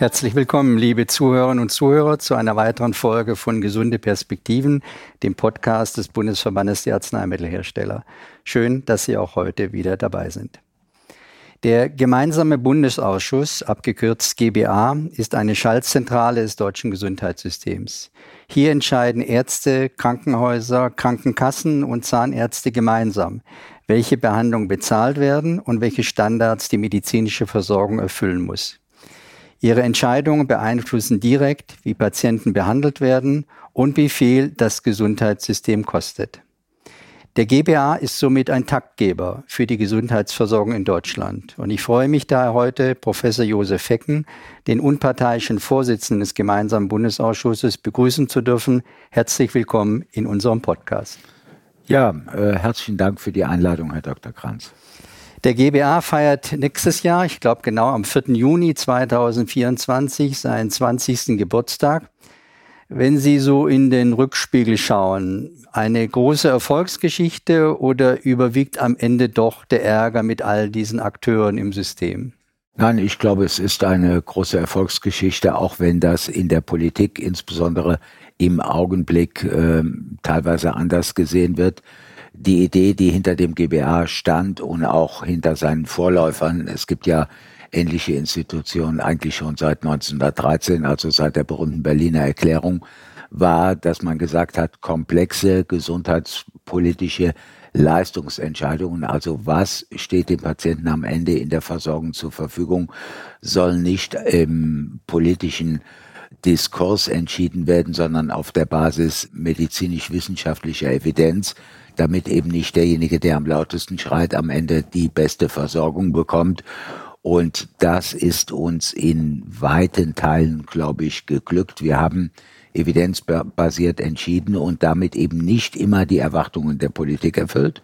Herzlich willkommen, liebe Zuhörerinnen und Zuhörer, zu einer weiteren Folge von Gesunde Perspektiven, dem Podcast des Bundesverbandes der Arzneimittelhersteller. Schön, dass Sie auch heute wieder dabei sind. Der gemeinsame Bundesausschuss, abgekürzt GBA, ist eine Schaltzentrale des deutschen Gesundheitssystems. Hier entscheiden Ärzte, Krankenhäuser, Krankenkassen und Zahnärzte gemeinsam, welche Behandlungen bezahlt werden und welche Standards die medizinische Versorgung erfüllen muss. Ihre Entscheidungen beeinflussen direkt, wie Patienten behandelt werden und wie viel das Gesundheitssystem kostet. Der GBA ist somit ein Taktgeber für die Gesundheitsversorgung in Deutschland. Und ich freue mich daher heute, Professor Josef Fecken, den unparteiischen Vorsitzenden des gemeinsamen Bundesausschusses, begrüßen zu dürfen. Herzlich willkommen in unserem Podcast. Ja, äh, herzlichen Dank für die Einladung, Herr Dr. Kranz. Der GBA feiert nächstes Jahr, ich glaube genau am 4. Juni 2024, seinen 20. Geburtstag. Wenn Sie so in den Rückspiegel schauen, eine große Erfolgsgeschichte oder überwiegt am Ende doch der Ärger mit all diesen Akteuren im System? Nein, ich glaube, es ist eine große Erfolgsgeschichte, auch wenn das in der Politik insbesondere im Augenblick äh, teilweise anders gesehen wird die Idee, die hinter dem GBA stand und auch hinter seinen Vorläufern. Es gibt ja ähnliche Institutionen eigentlich schon seit 1913, also seit der berühmten Berliner Erklärung, war, dass man gesagt hat, komplexe gesundheitspolitische Leistungsentscheidungen, also was steht dem Patienten am Ende in der Versorgung zur Verfügung, soll nicht im politischen Diskurs entschieden werden, sondern auf der Basis medizinisch-wissenschaftlicher Evidenz damit eben nicht derjenige, der am lautesten schreit, am Ende die beste Versorgung bekommt. Und das ist uns in weiten Teilen, glaube ich, geglückt. Wir haben evidenzbasiert entschieden und damit eben nicht immer die Erwartungen der Politik erfüllt.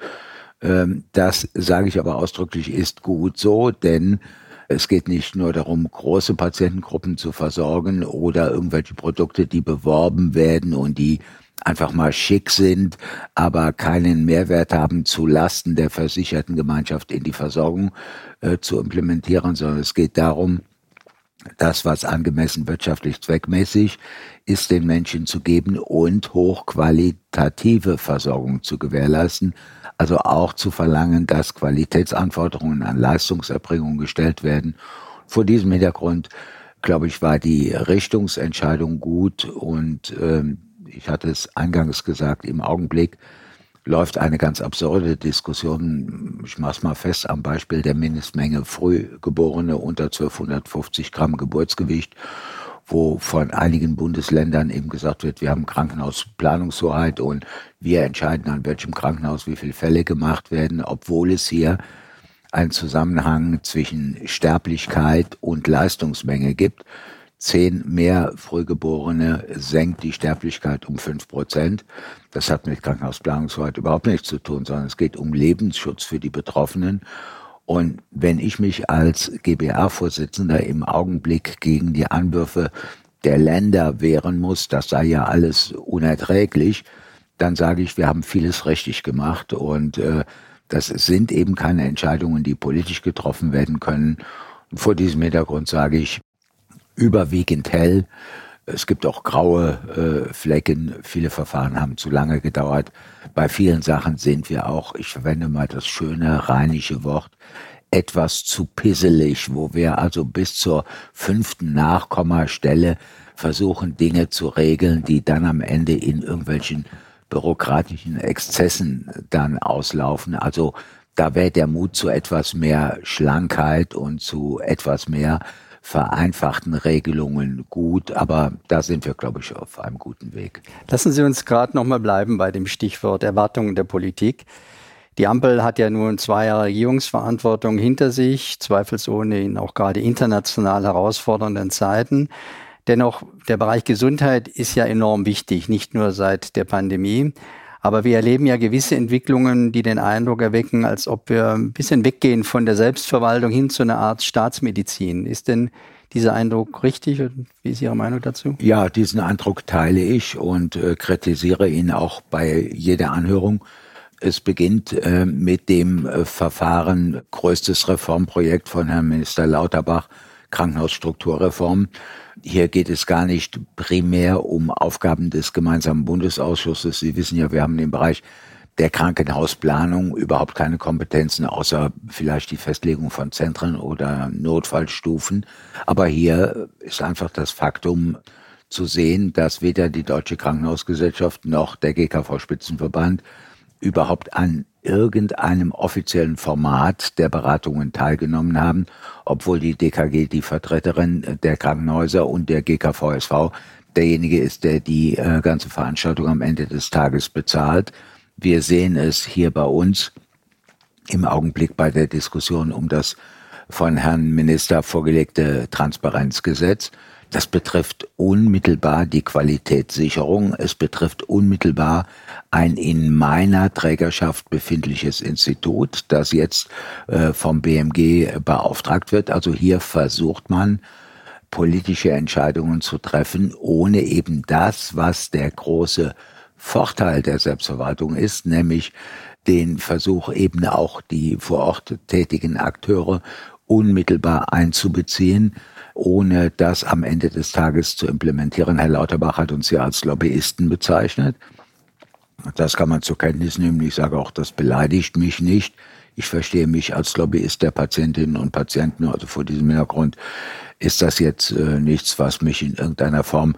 Ähm, das sage ich aber ausdrücklich ist gut so, denn es geht nicht nur darum, große Patientengruppen zu versorgen oder irgendwelche Produkte, die beworben werden und die einfach mal schick sind, aber keinen Mehrwert haben zu Lasten der versicherten Gemeinschaft in die Versorgung äh, zu implementieren, sondern es geht darum, das, was angemessen wirtschaftlich zweckmäßig ist, den Menschen zu geben und hochqualitative Versorgung zu gewährleisten. Also auch zu verlangen, dass Qualitätsanforderungen an Leistungserbringung gestellt werden. Vor diesem Hintergrund, glaube ich, war die Richtungsentscheidung gut und ähm, ich hatte es eingangs gesagt, im Augenblick läuft eine ganz absurde Diskussion. Ich mache es mal fest am Beispiel der Mindestmenge Frühgeborene unter 1250 Gramm Geburtsgewicht, wo von einigen Bundesländern eben gesagt wird, wir haben Krankenhausplanungshoheit und wir entscheiden, an welchem Krankenhaus wie viele Fälle gemacht werden, obwohl es hier einen Zusammenhang zwischen Sterblichkeit und Leistungsmenge gibt zehn mehr Frühgeborene senkt die Sterblichkeit um fünf Prozent. Das hat mit Krankenhausplanungshoheit überhaupt nichts zu tun, sondern es geht um Lebensschutz für die Betroffenen. Und wenn ich mich als GBA-Vorsitzender im Augenblick gegen die Anwürfe der Länder wehren muss, das sei ja alles unerträglich, dann sage ich, wir haben vieles richtig gemacht und äh, das sind eben keine Entscheidungen, die politisch getroffen werden können. Und vor diesem Hintergrund sage ich, überwiegend hell. Es gibt auch graue äh, Flecken. Viele Verfahren haben zu lange gedauert. Bei vielen Sachen sind wir auch, ich verwende mal das schöne rheinische Wort, etwas zu pisselig, wo wir also bis zur fünften Nachkommastelle versuchen, Dinge zu regeln, die dann am Ende in irgendwelchen bürokratischen Exzessen dann auslaufen. Also da wäre der Mut zu etwas mehr Schlankheit und zu etwas mehr vereinfachten Regelungen gut, aber da sind wir, glaube ich, auf einem guten Weg. Lassen Sie uns gerade nochmal bleiben bei dem Stichwort Erwartungen der Politik. Die Ampel hat ja nun zwei Jahre Regierungsverantwortung hinter sich, zweifelsohne in auch gerade international herausfordernden Zeiten. Dennoch, der Bereich Gesundheit ist ja enorm wichtig, nicht nur seit der Pandemie. Aber wir erleben ja gewisse Entwicklungen, die den Eindruck erwecken, als ob wir ein bisschen weggehen von der Selbstverwaltung hin zu einer Art Staatsmedizin. Ist denn dieser Eindruck richtig? Wie ist Ihre Meinung dazu? Ja, diesen Eindruck teile ich und äh, kritisiere ihn auch bei jeder Anhörung. Es beginnt äh, mit dem äh, Verfahren, größtes Reformprojekt von Herrn Minister Lauterbach, Krankenhausstrukturreform. Hier geht es gar nicht primär um Aufgaben des gemeinsamen Bundesausschusses. Sie wissen ja, wir haben im Bereich der Krankenhausplanung überhaupt keine Kompetenzen, außer vielleicht die Festlegung von Zentren oder Notfallstufen. Aber hier ist einfach das Faktum zu sehen, dass weder die Deutsche Krankenhausgesellschaft noch der GKV-Spitzenverband überhaupt an irgendeinem offiziellen Format der Beratungen teilgenommen haben, obwohl die DKG die Vertreterin der Krankenhäuser und der GKVSV derjenige ist, der die äh, ganze Veranstaltung am Ende des Tages bezahlt. Wir sehen es hier bei uns im Augenblick bei der Diskussion um das von Herrn Minister vorgelegte Transparenzgesetz. Das betrifft unmittelbar die Qualitätssicherung. Es betrifft unmittelbar ein in meiner Trägerschaft befindliches Institut, das jetzt äh, vom BMG beauftragt wird. Also hier versucht man, politische Entscheidungen zu treffen, ohne eben das, was der große Vorteil der Selbstverwaltung ist, nämlich den Versuch eben auch die vor Ort tätigen Akteure unmittelbar einzubeziehen, ohne das am Ende des Tages zu implementieren. Herr Lauterbach hat uns ja als Lobbyisten bezeichnet. Das kann man zur Kenntnis nehmen. Ich sage auch, das beleidigt mich nicht. Ich verstehe mich als Lobbyist der Patientinnen und Patienten. Also vor diesem Hintergrund ist das jetzt äh, nichts, was mich in irgendeiner Form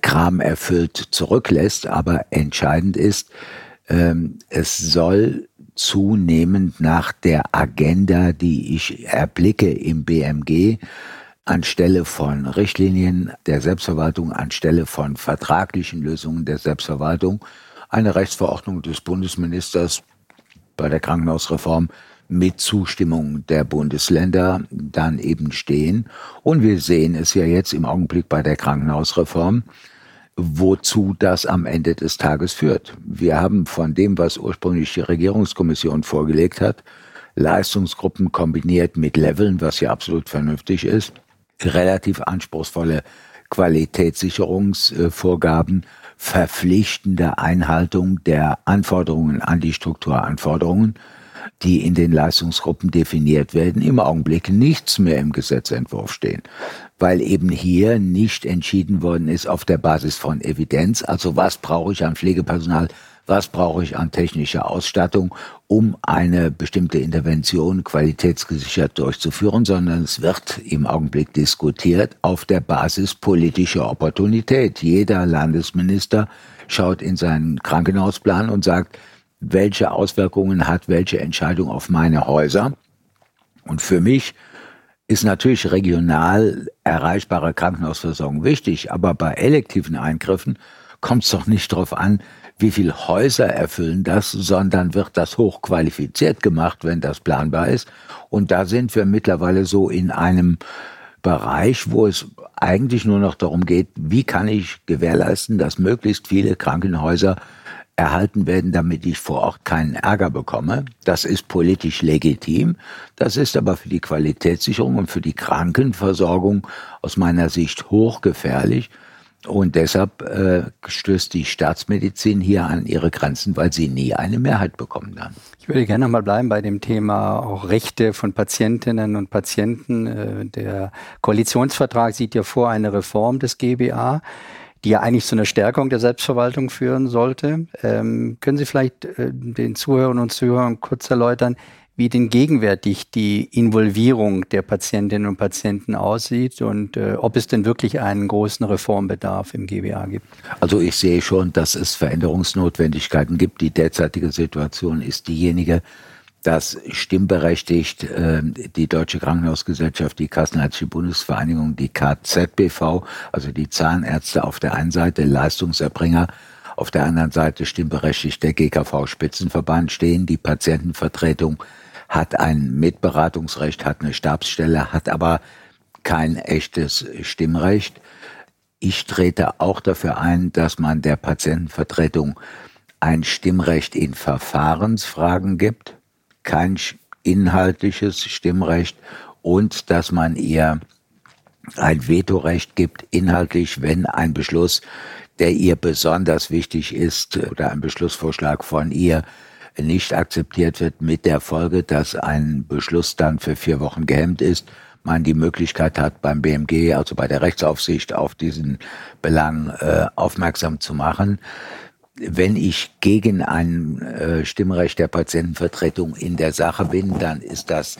Kram erfüllt zurücklässt. Aber entscheidend ist, ähm, es soll zunehmend nach der Agenda, die ich erblicke im BMG, anstelle von Richtlinien der Selbstverwaltung, anstelle von vertraglichen Lösungen der Selbstverwaltung, eine Rechtsverordnung des Bundesministers bei der Krankenhausreform mit Zustimmung der Bundesländer dann eben stehen. Und wir sehen es ja jetzt im Augenblick bei der Krankenhausreform, wozu das am Ende des Tages führt. Wir haben von dem, was ursprünglich die Regierungskommission vorgelegt hat, Leistungsgruppen kombiniert mit Leveln, was ja absolut vernünftig ist, relativ anspruchsvolle Qualitätssicherungsvorgaben, verpflichtende Einhaltung der Anforderungen an die Strukturanforderungen die in den Leistungsgruppen definiert werden, im Augenblick nichts mehr im Gesetzentwurf stehen, weil eben hier nicht entschieden worden ist auf der Basis von Evidenz, also was brauche ich an Pflegepersonal, was brauche ich an technischer Ausstattung, um eine bestimmte Intervention qualitätsgesichert durchzuführen, sondern es wird im Augenblick diskutiert auf der Basis politischer Opportunität. Jeder Landesminister schaut in seinen Krankenhausplan und sagt, welche Auswirkungen hat welche Entscheidung auf meine Häuser. Und für mich ist natürlich regional erreichbare Krankenhausversorgung wichtig, aber bei elektiven Eingriffen kommt es doch nicht darauf an, wie viele Häuser erfüllen das, sondern wird das hochqualifiziert gemacht, wenn das planbar ist. Und da sind wir mittlerweile so in einem Bereich, wo es eigentlich nur noch darum geht, wie kann ich gewährleisten, dass möglichst viele Krankenhäuser erhalten werden, damit ich vor Ort keinen Ärger bekomme. Das ist politisch legitim. Das ist aber für die Qualitätssicherung und für die Krankenversorgung aus meiner Sicht hochgefährlich. Und deshalb äh, stößt die Staatsmedizin hier an ihre Grenzen, weil sie nie eine Mehrheit bekommen kann. Ich würde gerne nochmal bleiben bei dem Thema auch Rechte von Patientinnen und Patienten. Äh, der Koalitionsvertrag sieht ja vor eine Reform des GBA die ja eigentlich zu einer Stärkung der Selbstverwaltung führen sollte. Ähm, können Sie vielleicht äh, den Zuhörern und Zuhörern kurz erläutern, wie denn gegenwärtig die Involvierung der Patientinnen und Patienten aussieht und äh, ob es denn wirklich einen großen Reformbedarf im GBA gibt? Also ich sehe schon, dass es Veränderungsnotwendigkeiten gibt. Die derzeitige Situation ist diejenige, dass stimmberechtigt äh, die Deutsche Krankenhausgesellschaft, die Kassenärztliche Bundesvereinigung, die KZBV, also die Zahnärzte auf der einen Seite, Leistungserbringer, auf der anderen Seite stimmberechtigt der GKV-Spitzenverband stehen. Die Patientenvertretung hat ein Mitberatungsrecht, hat eine Stabsstelle, hat aber kein echtes Stimmrecht. Ich trete auch dafür ein, dass man der Patientenvertretung ein Stimmrecht in Verfahrensfragen gibt kein inhaltliches Stimmrecht und dass man ihr ein Vetorecht gibt, inhaltlich, wenn ein Beschluss, der ihr besonders wichtig ist, oder ein Beschlussvorschlag von ihr nicht akzeptiert wird, mit der Folge, dass ein Beschluss dann für vier Wochen gehemmt ist, man die Möglichkeit hat, beim BMG, also bei der Rechtsaufsicht, auf diesen Belang äh, aufmerksam zu machen. Wenn ich gegen ein äh, Stimmrecht der Patientenvertretung in der Sache bin, dann ist das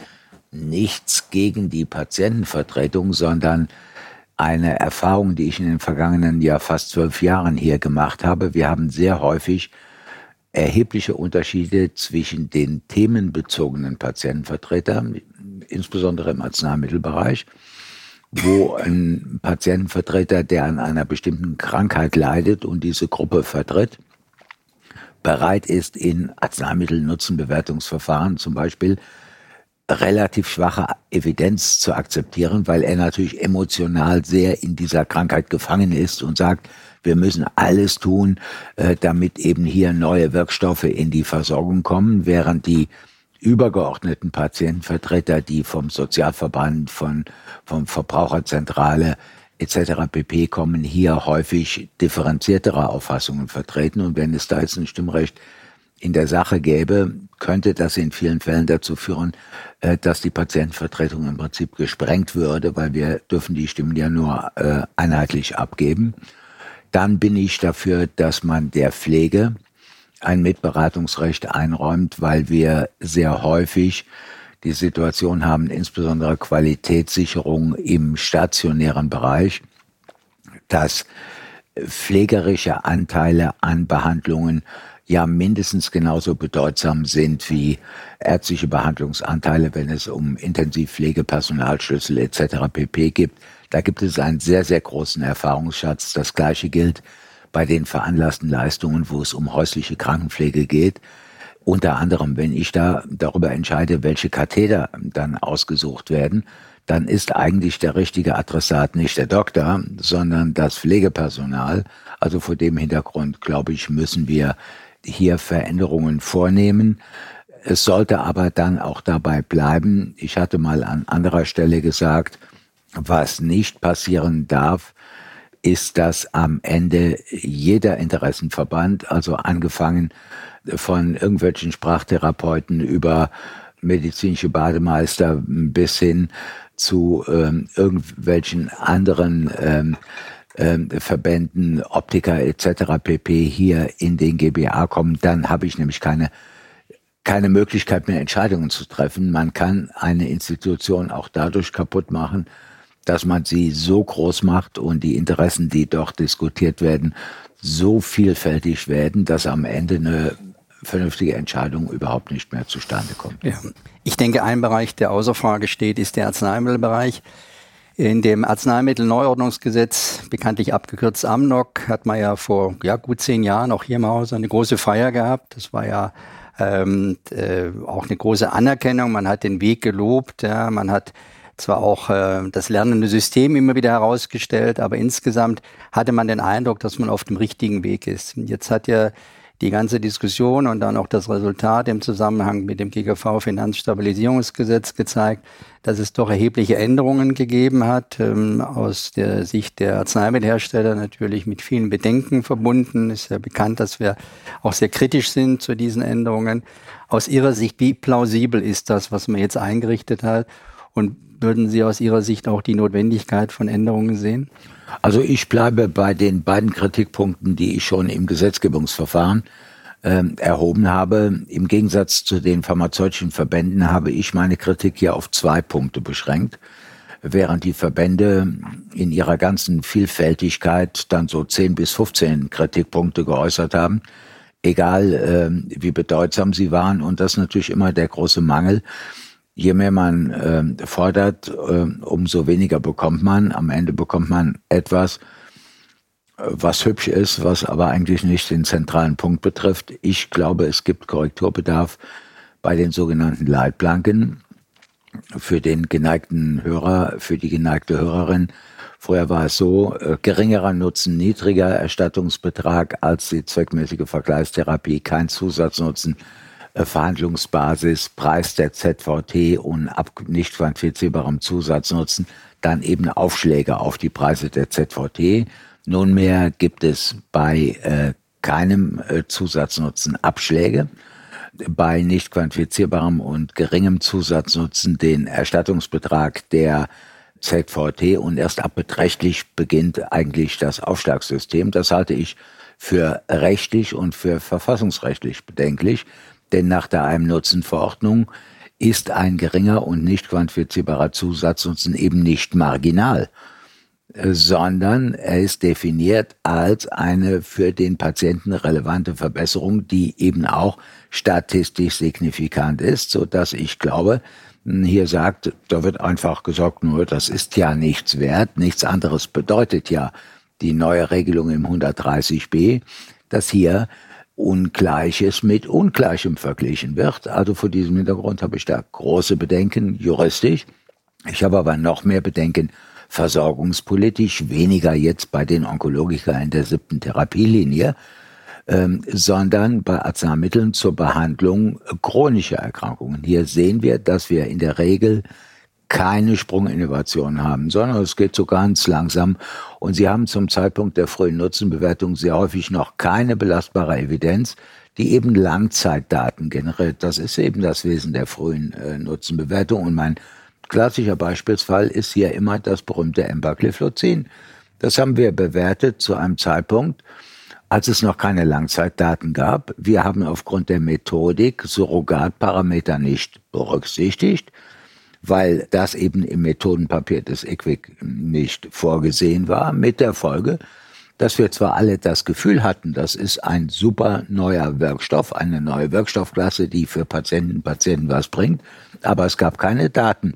nichts gegen die Patientenvertretung, sondern eine Erfahrung, die ich in den vergangenen ja fast zwölf Jahren hier gemacht habe. Wir haben sehr häufig erhebliche Unterschiede zwischen den themenbezogenen Patientenvertretern, insbesondere im Arzneimittelbereich, wo ein Patientenvertreter, der an einer bestimmten Krankheit leidet und diese Gruppe vertritt, bereit ist, in Arzneimittelnutzenbewertungsverfahren zum Beispiel relativ schwache Evidenz zu akzeptieren, weil er natürlich emotional sehr in dieser Krankheit gefangen ist und sagt, wir müssen alles tun, äh, damit eben hier neue Wirkstoffe in die Versorgung kommen, während die übergeordneten Patientenvertreter, die vom Sozialverband, von, vom Verbraucherzentrale etc. pp. kommen, hier häufig differenziertere Auffassungen vertreten. Und wenn es da jetzt ein Stimmrecht in der Sache gäbe, könnte das in vielen Fällen dazu führen, äh, dass die Patientenvertretung im Prinzip gesprengt würde, weil wir dürfen die Stimmen ja nur äh, einheitlich abgeben. Dann bin ich dafür, dass man der Pflege ein Mitberatungsrecht einräumt, weil wir sehr häufig die Situation haben, insbesondere Qualitätssicherung im stationären Bereich, dass pflegerische Anteile an Behandlungen ja mindestens genauso bedeutsam sind wie ärztliche Behandlungsanteile, wenn es um Intensivpflege, Personalschlüssel etc. pp. gibt. Da gibt es einen sehr, sehr großen Erfahrungsschatz. Das Gleiche gilt bei den veranlassten Leistungen, wo es um häusliche Krankenpflege geht. Unter anderem, wenn ich da darüber entscheide, welche Katheter dann ausgesucht werden, dann ist eigentlich der richtige Adressat nicht der Doktor, sondern das Pflegepersonal. Also vor dem Hintergrund, glaube ich, müssen wir hier Veränderungen vornehmen. Es sollte aber dann auch dabei bleiben. Ich hatte mal an anderer Stelle gesagt, was nicht passieren darf, ist, dass am Ende jeder Interessenverband, also angefangen von irgendwelchen Sprachtherapeuten über medizinische Bademeister bis hin zu ähm, irgendwelchen anderen ähm, ähm, Verbänden, Optiker etc. pp. hier in den GBA kommen, dann habe ich nämlich keine keine Möglichkeit mehr Entscheidungen zu treffen. Man kann eine Institution auch dadurch kaputt machen, dass man sie so groß macht und die Interessen, die dort diskutiert werden, so vielfältig werden, dass am Ende eine vernünftige Entscheidung überhaupt nicht mehr zustande kommt. Ja. Ich denke, ein Bereich, der außer Frage steht, ist der Arzneimittelbereich. In dem Arzneimittelneuordnungsgesetz, bekanntlich abgekürzt AMNOG, hat man ja vor ja, gut zehn Jahren auch hier im Haus eine große Feier gehabt. Das war ja ähm, äh, auch eine große Anerkennung. Man hat den Weg gelobt, ja, man hat zwar auch äh, das lernende System immer wieder herausgestellt, aber insgesamt hatte man den Eindruck, dass man auf dem richtigen Weg ist. Jetzt hat ja die ganze Diskussion und dann auch das Resultat im Zusammenhang mit dem GGV Finanzstabilisierungsgesetz gezeigt, dass es doch erhebliche Änderungen gegeben hat, ähm, aus der Sicht der Arzneimittelhersteller natürlich mit vielen Bedenken verbunden. Ist ja bekannt, dass wir auch sehr kritisch sind zu diesen Änderungen. Aus Ihrer Sicht, wie plausibel ist das, was man jetzt eingerichtet hat? Und würden Sie aus Ihrer Sicht auch die Notwendigkeit von Änderungen sehen? Also ich bleibe bei den beiden Kritikpunkten, die ich schon im Gesetzgebungsverfahren äh, erhoben habe. Im Gegensatz zu den pharmazeutischen Verbänden habe ich meine Kritik hier auf zwei Punkte beschränkt, während die Verbände in ihrer ganzen Vielfältigkeit dann so 10 bis 15 Kritikpunkte geäußert haben, egal äh, wie bedeutsam sie waren. Und das ist natürlich immer der große Mangel je mehr man äh, fordert, äh, umso weniger bekommt man. Am Ende bekommt man etwas, was hübsch ist, was aber eigentlich nicht den zentralen Punkt betrifft. Ich glaube, es gibt Korrekturbedarf bei den sogenannten Leitplanken für den geneigten Hörer, für die geneigte Hörerin. Vorher war es so, äh, geringerer Nutzen, niedriger Erstattungsbetrag als die zweckmäßige Vergleichstherapie, kein Zusatznutzen, Verhandlungsbasis, Preis der ZVT und ab nicht quantifizierbarem Zusatznutzen dann eben Aufschläge auf die Preise der ZVT. Nunmehr gibt es bei äh, keinem äh, Zusatznutzen Abschläge. bei nicht quantifizierbarem und geringem Zusatznutzen den Erstattungsbetrag der ZVT und erst ab beträchtlich beginnt eigentlich das Aufschlagssystem. Das halte ich für rechtlich und für verfassungsrechtlich bedenklich, denn nach der Einem-Nutzen-Verordnung ist ein geringer und nicht quantifizierbarer Zusatznutzen eben nicht marginal, sondern er ist definiert als eine für den Patienten relevante Verbesserung, die eben auch statistisch signifikant ist, so dass ich glaube, hier sagt, da wird einfach gesagt, nur das ist ja nichts wert, nichts anderes bedeutet ja die neue Regelung im 130b, dass hier Ungleiches mit Ungleichem verglichen wird. Also vor diesem Hintergrund habe ich da große Bedenken juristisch. Ich habe aber noch mehr Bedenken versorgungspolitisch, weniger jetzt bei den Onkologikern in der siebten Therapielinie, ähm, sondern bei Arzneimitteln zur Behandlung chronischer Erkrankungen. Hier sehen wir, dass wir in der Regel keine Sprunginnovation haben, sondern es geht so ganz langsam. Und sie haben zum Zeitpunkt der frühen Nutzenbewertung sehr häufig noch keine belastbare Evidenz, die eben Langzeitdaten generiert. Das ist eben das Wesen der frühen äh, Nutzenbewertung. Und mein klassischer Beispielsfall ist hier immer das berühmte Empagliflozin. Das haben wir bewertet zu einem Zeitpunkt, als es noch keine Langzeitdaten gab. Wir haben aufgrund der Methodik Surrogatparameter nicht berücksichtigt weil das eben im Methodenpapier des EQUIC nicht vorgesehen war, mit der Folge, dass wir zwar alle das Gefühl hatten, das ist ein super neuer Wirkstoff, eine neue Wirkstoffklasse, die für Patienten Patienten was bringt, aber es gab keine Daten.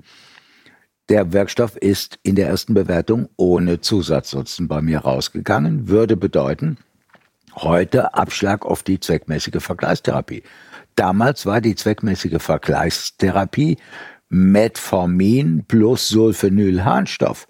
Der Wirkstoff ist in der ersten Bewertung ohne Zusatznutzen bei mir rausgegangen, würde bedeuten, heute Abschlag auf die zweckmäßige Vergleichstherapie. Damals war die zweckmäßige Vergleichstherapie Metformin plus Sulfenylharnstoff.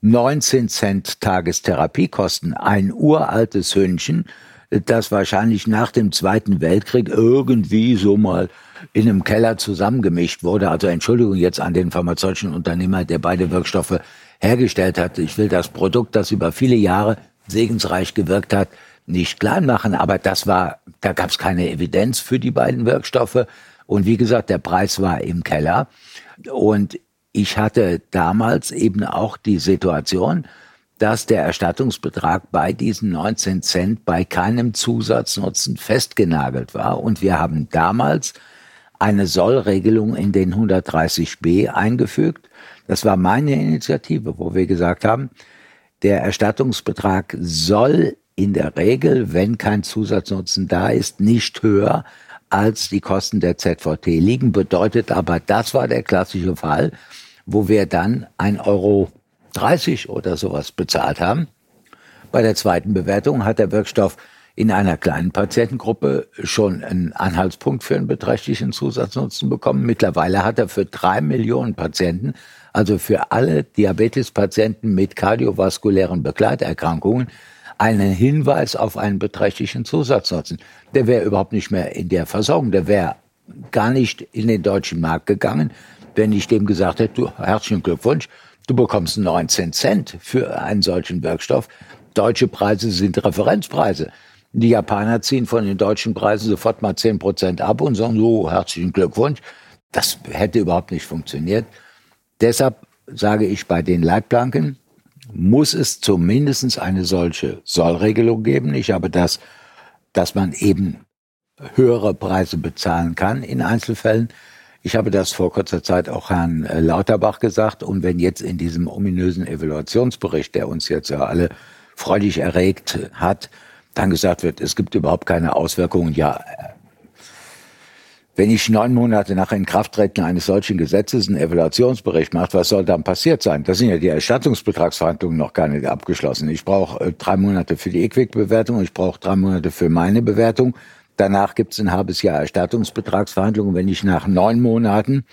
19 Cent Tagestherapiekosten. Ein uraltes Hündchen, das wahrscheinlich nach dem Zweiten Weltkrieg irgendwie so mal in einem Keller zusammengemischt wurde. Also Entschuldigung jetzt an den pharmazeutischen Unternehmer, der beide Wirkstoffe hergestellt hat. Ich will das Produkt, das über viele Jahre segensreich gewirkt hat, nicht klein machen, aber das war, da gab es keine Evidenz für die beiden Wirkstoffe. Und wie gesagt, der Preis war im Keller. Und ich hatte damals eben auch die Situation, dass der Erstattungsbetrag bei diesen 19 Cent bei keinem Zusatznutzen festgenagelt war. Und wir haben damals eine Sollregelung in den 130b eingefügt. Das war meine Initiative, wo wir gesagt haben, der Erstattungsbetrag soll in der Regel, wenn kein Zusatznutzen da ist, nicht höher als die Kosten der ZVT liegen. Bedeutet aber, das war der klassische Fall, wo wir dann 1,30 Euro oder sowas bezahlt haben. Bei der zweiten Bewertung hat der Wirkstoff in einer kleinen Patientengruppe schon einen Anhaltspunkt für einen beträchtlichen Zusatznutzen bekommen. Mittlerweile hat er für drei Millionen Patienten, also für alle Diabetespatienten mit kardiovaskulären Begleiterkrankungen, einen Hinweis auf einen beträchtlichen Zusatznutzen. Der wäre überhaupt nicht mehr in der Versorgung, der wäre gar nicht in den deutschen Markt gegangen, wenn ich dem gesagt hätte, du, herzlichen Glückwunsch, du bekommst 19 Cent für einen solchen Wirkstoff. Deutsche Preise sind Referenzpreise. Die Japaner ziehen von den deutschen Preisen sofort mal 10 Prozent ab und sagen so, herzlichen Glückwunsch. Das hätte überhaupt nicht funktioniert. Deshalb sage ich bei den Leitplanken, muss es zumindest eine solche Sollregelung geben. Ich habe das, dass man eben höhere Preise bezahlen kann in Einzelfällen. Ich habe das vor kurzer Zeit auch Herrn äh, Lauterbach gesagt. Und wenn jetzt in diesem ominösen Evaluationsbericht, der uns jetzt ja alle freudig erregt hat, dann gesagt wird, es gibt überhaupt keine Auswirkungen, ja, wenn ich neun Monate nach Inkrafttreten eines solchen Gesetzes einen Evaluationsbericht mache, was soll dann passiert sein? Da sind ja die Erstattungsbetragsverhandlungen noch gar nicht abgeschlossen. Ich brauche äh, drei Monate für die EQUIC-Bewertung, ich brauche drei Monate für meine Bewertung. Danach gibt es ein halbes Jahr Erstattungsbetragsverhandlungen. Wenn ich nach neun Monaten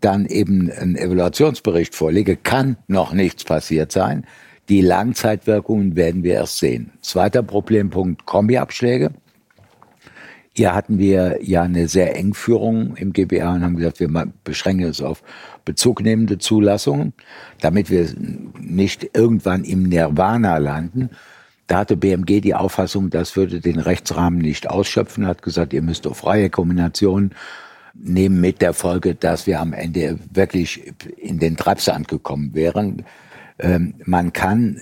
dann eben einen Evaluationsbericht vorlege, kann noch nichts passiert sein. Die Langzeitwirkungen werden wir erst sehen. Zweiter Problempunkt, Kombiabschläge. Hier hatten wir ja eine sehr eng Führung im GBA und haben gesagt, wir beschränken es auf bezugnehmende Zulassungen, damit wir nicht irgendwann im Nirvana landen. Da hatte BMG die Auffassung, das würde den Rechtsrahmen nicht ausschöpfen, hat gesagt, ihr müsst auf freie Kombinationen nehmen mit der Folge, dass wir am Ende wirklich in den Treibsand gekommen wären. Ähm, man kann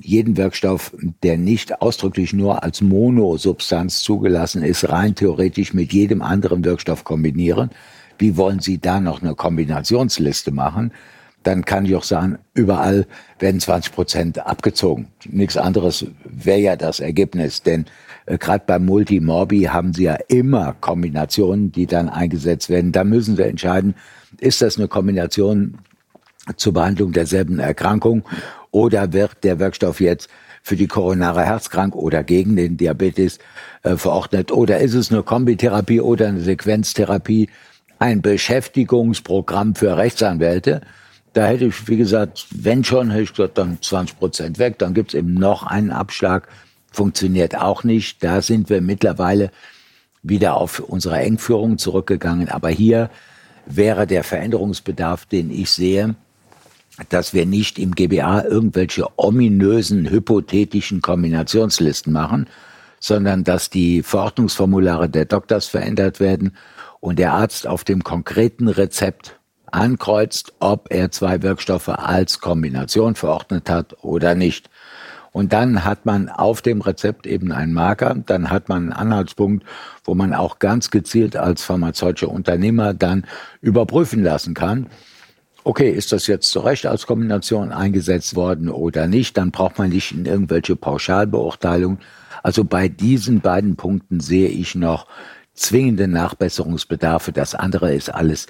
jeden Wirkstoff, der nicht ausdrücklich nur als Monosubstanz zugelassen ist, rein theoretisch mit jedem anderen Wirkstoff kombinieren. Wie wollen Sie da noch eine Kombinationsliste machen? Dann kann ich auch sagen, überall werden 20 Prozent abgezogen. Nichts anderes wäre ja das Ergebnis, denn äh, gerade beim Multimorbi haben Sie ja immer Kombinationen, die dann eingesetzt werden. Da müssen Sie entscheiden, ist das eine Kombination zur Behandlung derselben Erkrankung oder wird der Wirkstoff jetzt für die koronare Herzkrankheit oder gegen den Diabetes äh, verordnet oder ist es eine Kombitherapie oder eine Sequenztherapie, ein Beschäftigungsprogramm für Rechtsanwälte. Da hätte ich, wie gesagt, wenn schon, hätte ich gesagt, dann 20 Prozent weg, dann gibt's eben noch einen Abschlag. Funktioniert auch nicht. Da sind wir mittlerweile wieder auf unsere Engführung zurückgegangen. Aber hier wäre der Veränderungsbedarf, den ich sehe, dass wir nicht im GBA irgendwelche ominösen, hypothetischen Kombinationslisten machen, sondern dass die Verordnungsformulare der Doktors verändert werden und der Arzt auf dem konkreten Rezept ankreuzt, ob er zwei Wirkstoffe als Kombination verordnet hat oder nicht. Und dann hat man auf dem Rezept eben einen Marker, dann hat man einen Anhaltspunkt, wo man auch ganz gezielt als pharmazeutischer Unternehmer dann überprüfen lassen kann, okay, ist das jetzt zu Recht als Kombination eingesetzt worden oder nicht, dann braucht man nicht in irgendwelche Pauschalbeurteilungen. Also bei diesen beiden Punkten sehe ich noch zwingende Nachbesserungsbedarfe. Das andere ist alles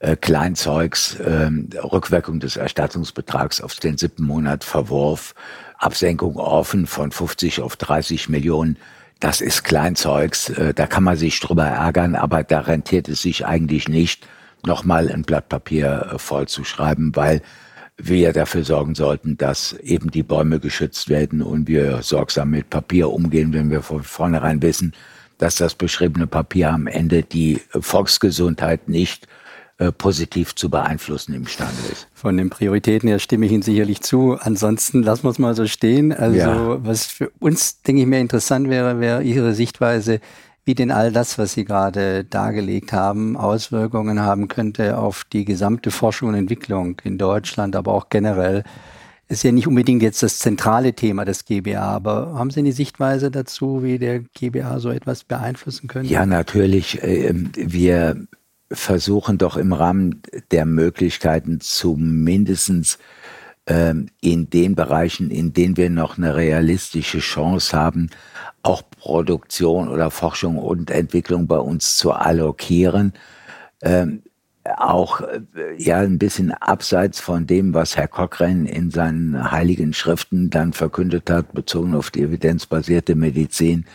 äh, Kleinzeugs, äh, Rückwirkung des Erstattungsbetrags auf den siebten Monat, Verwurf, Absenkung offen von 50 auf 30 Millionen. Das ist Kleinzeugs, äh, da kann man sich drüber ärgern, aber da rentiert es sich eigentlich nicht nochmal ein Blatt Papier äh, vollzuschreiben, weil wir dafür sorgen sollten, dass eben die Bäume geschützt werden und wir sorgsam mit Papier umgehen, wenn wir von vornherein wissen, dass das beschriebene Papier am Ende die Volksgesundheit nicht äh, positiv zu beeinflussen imstande ist. Von den Prioritäten her stimme ich Ihnen sicherlich zu. Ansonsten lassen wir es mal so stehen. Also ja. was für uns, denke ich, mehr interessant wäre, wäre Ihre Sichtweise, wie denn all das, was Sie gerade dargelegt haben, Auswirkungen haben könnte auf die gesamte Forschung und Entwicklung in Deutschland, aber auch generell. Ist ja nicht unbedingt jetzt das zentrale Thema des GBA, aber haben Sie eine Sichtweise dazu, wie der GBA so etwas beeinflussen könnte? Ja, natürlich. Ähm, wir versuchen doch im Rahmen der Möglichkeiten zumindestens in den Bereichen, in denen wir noch eine realistische Chance haben, auch Produktion oder Forschung und Entwicklung bei uns zu allokieren. Ähm, auch äh, ja ein bisschen abseits von dem, was Herr Cochrane in seinen heiligen Schriften dann verkündet hat, bezogen auf die evidenzbasierte Medizin,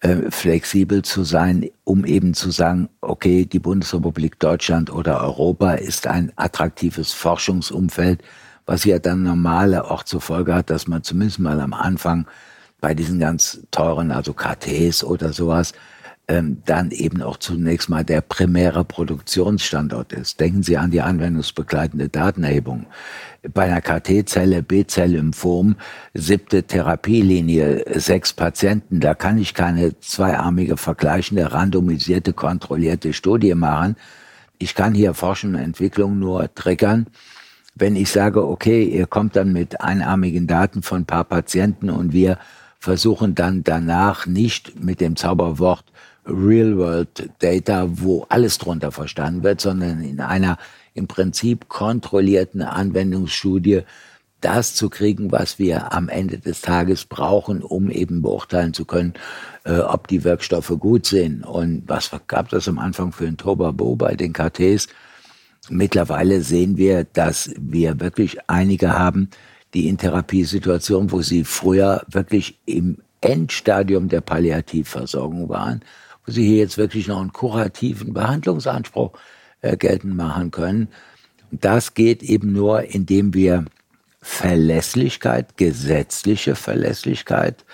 äh, flexibel zu sein, um eben zu sagen, okay, die Bundesrepublik Deutschland oder Europa ist ein attraktives Forschungsumfeld, was ja dann normale auch zur Folge hat, dass man zumindest mal am Anfang bei diesen ganz teuren, also KTs oder sowas, ähm, dann eben auch zunächst mal der primäre Produktionsstandort ist. Denken Sie an die anwendungsbegleitende Datenerhebung. Bei einer KT-Zelle, Form, siebte Therapielinie, sechs Patienten, da kann ich keine zweiarmige vergleichende, randomisierte, kontrollierte Studie machen. Ich kann hier Forschung und Entwicklung nur triggern, wenn ich sage, okay, ihr kommt dann mit einarmigen Daten von ein paar Patienten und wir versuchen dann danach nicht mit dem Zauberwort Real World Data, wo alles drunter verstanden wird, sondern in einer im Prinzip kontrollierten Anwendungsstudie das zu kriegen, was wir am Ende des Tages brauchen, um eben beurteilen zu können, äh, ob die Wirkstoffe gut sind. Und was gab das am Anfang für ein Tobabo bei den KTs? Mittlerweile sehen wir, dass wir wirklich einige haben, die in Therapiesituationen, wo sie früher wirklich im Endstadium der Palliativversorgung waren, wo sie hier jetzt wirklich noch einen kurativen Behandlungsanspruch äh, geltend machen können. Das geht eben nur, indem wir Verlässlichkeit, gesetzliche Verlässlichkeit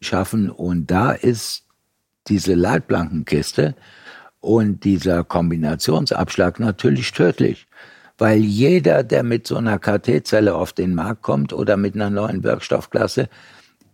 schaffen. Und da ist diese Leitplankenkiste und dieser Kombinationsabschlag natürlich tödlich. Weil jeder, der mit so einer KT-Zelle auf den Markt kommt oder mit einer neuen Wirkstoffklasse,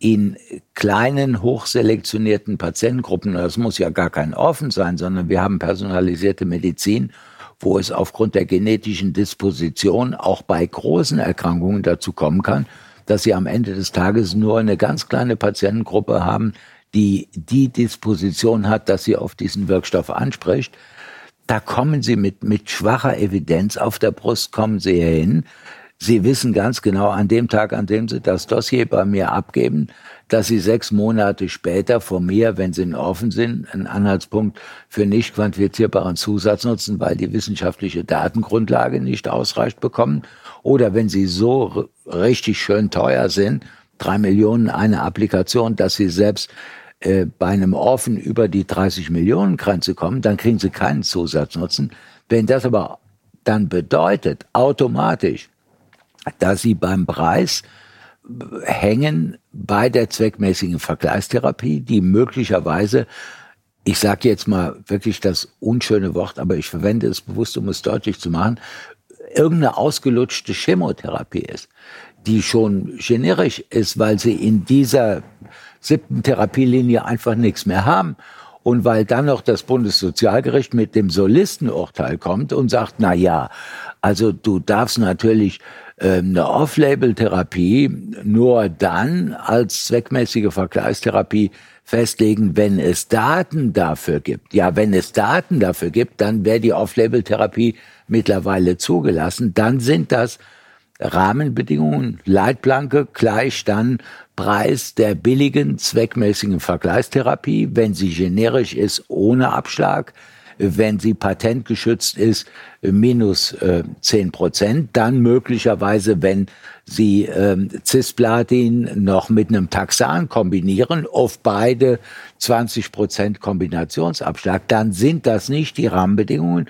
in kleinen, hochselektionierten Patientengruppen, das muss ja gar kein Offen sein, sondern wir haben personalisierte Medizin, wo es aufgrund der genetischen Disposition auch bei großen Erkrankungen dazu kommen kann, dass sie am Ende des Tages nur eine ganz kleine Patientengruppe haben, die die Disposition hat, dass sie auf diesen Wirkstoff anspricht. Da kommen sie mit, mit schwacher Evidenz auf der Brust, kommen sie hin. Sie wissen ganz genau an dem Tag, an dem Sie das Dossier bei mir abgeben, dass Sie sechs Monate später von mir, wenn Sie offen sind, einen Anhaltspunkt für nicht quantifizierbaren Zusatz nutzen, weil die wissenschaftliche Datengrundlage nicht ausreicht bekommen. Oder wenn Sie so richtig schön teuer sind, drei Millionen eine Applikation, dass Sie selbst äh, bei einem Offen über die 30 Millionen Grenze kommen, dann kriegen Sie keinen Zusatznutzen. Wenn das aber dann bedeutet, automatisch, dass sie beim Preis hängen bei der zweckmäßigen Vergleichstherapie, die möglicherweise, ich sage jetzt mal wirklich das unschöne Wort, aber ich verwende es bewusst, um es deutlich zu machen, irgendeine ausgelutschte Chemotherapie ist, die schon generisch ist, weil sie in dieser siebten Therapielinie einfach nichts mehr haben. Und weil dann noch das Bundessozialgericht mit dem Solistenurteil kommt und sagt, na ja, also du darfst natürlich ähm, eine Off-Label-Therapie nur dann als zweckmäßige Vergleichstherapie festlegen, wenn es Daten dafür gibt. Ja, wenn es Daten dafür gibt, dann wäre die Off-Label-Therapie mittlerweile zugelassen. Dann sind das Rahmenbedingungen, Leitplanke gleich dann Preis der billigen zweckmäßigen Vergleichstherapie, wenn sie generisch ist, ohne Abschlag. Wenn sie patentgeschützt ist, minus äh, 10 Prozent. Dann möglicherweise, wenn sie ähm, Cisplatin noch mit einem Taxan kombinieren, auf beide 20 Prozent Kombinationsabschlag, dann sind das nicht die Rahmenbedingungen,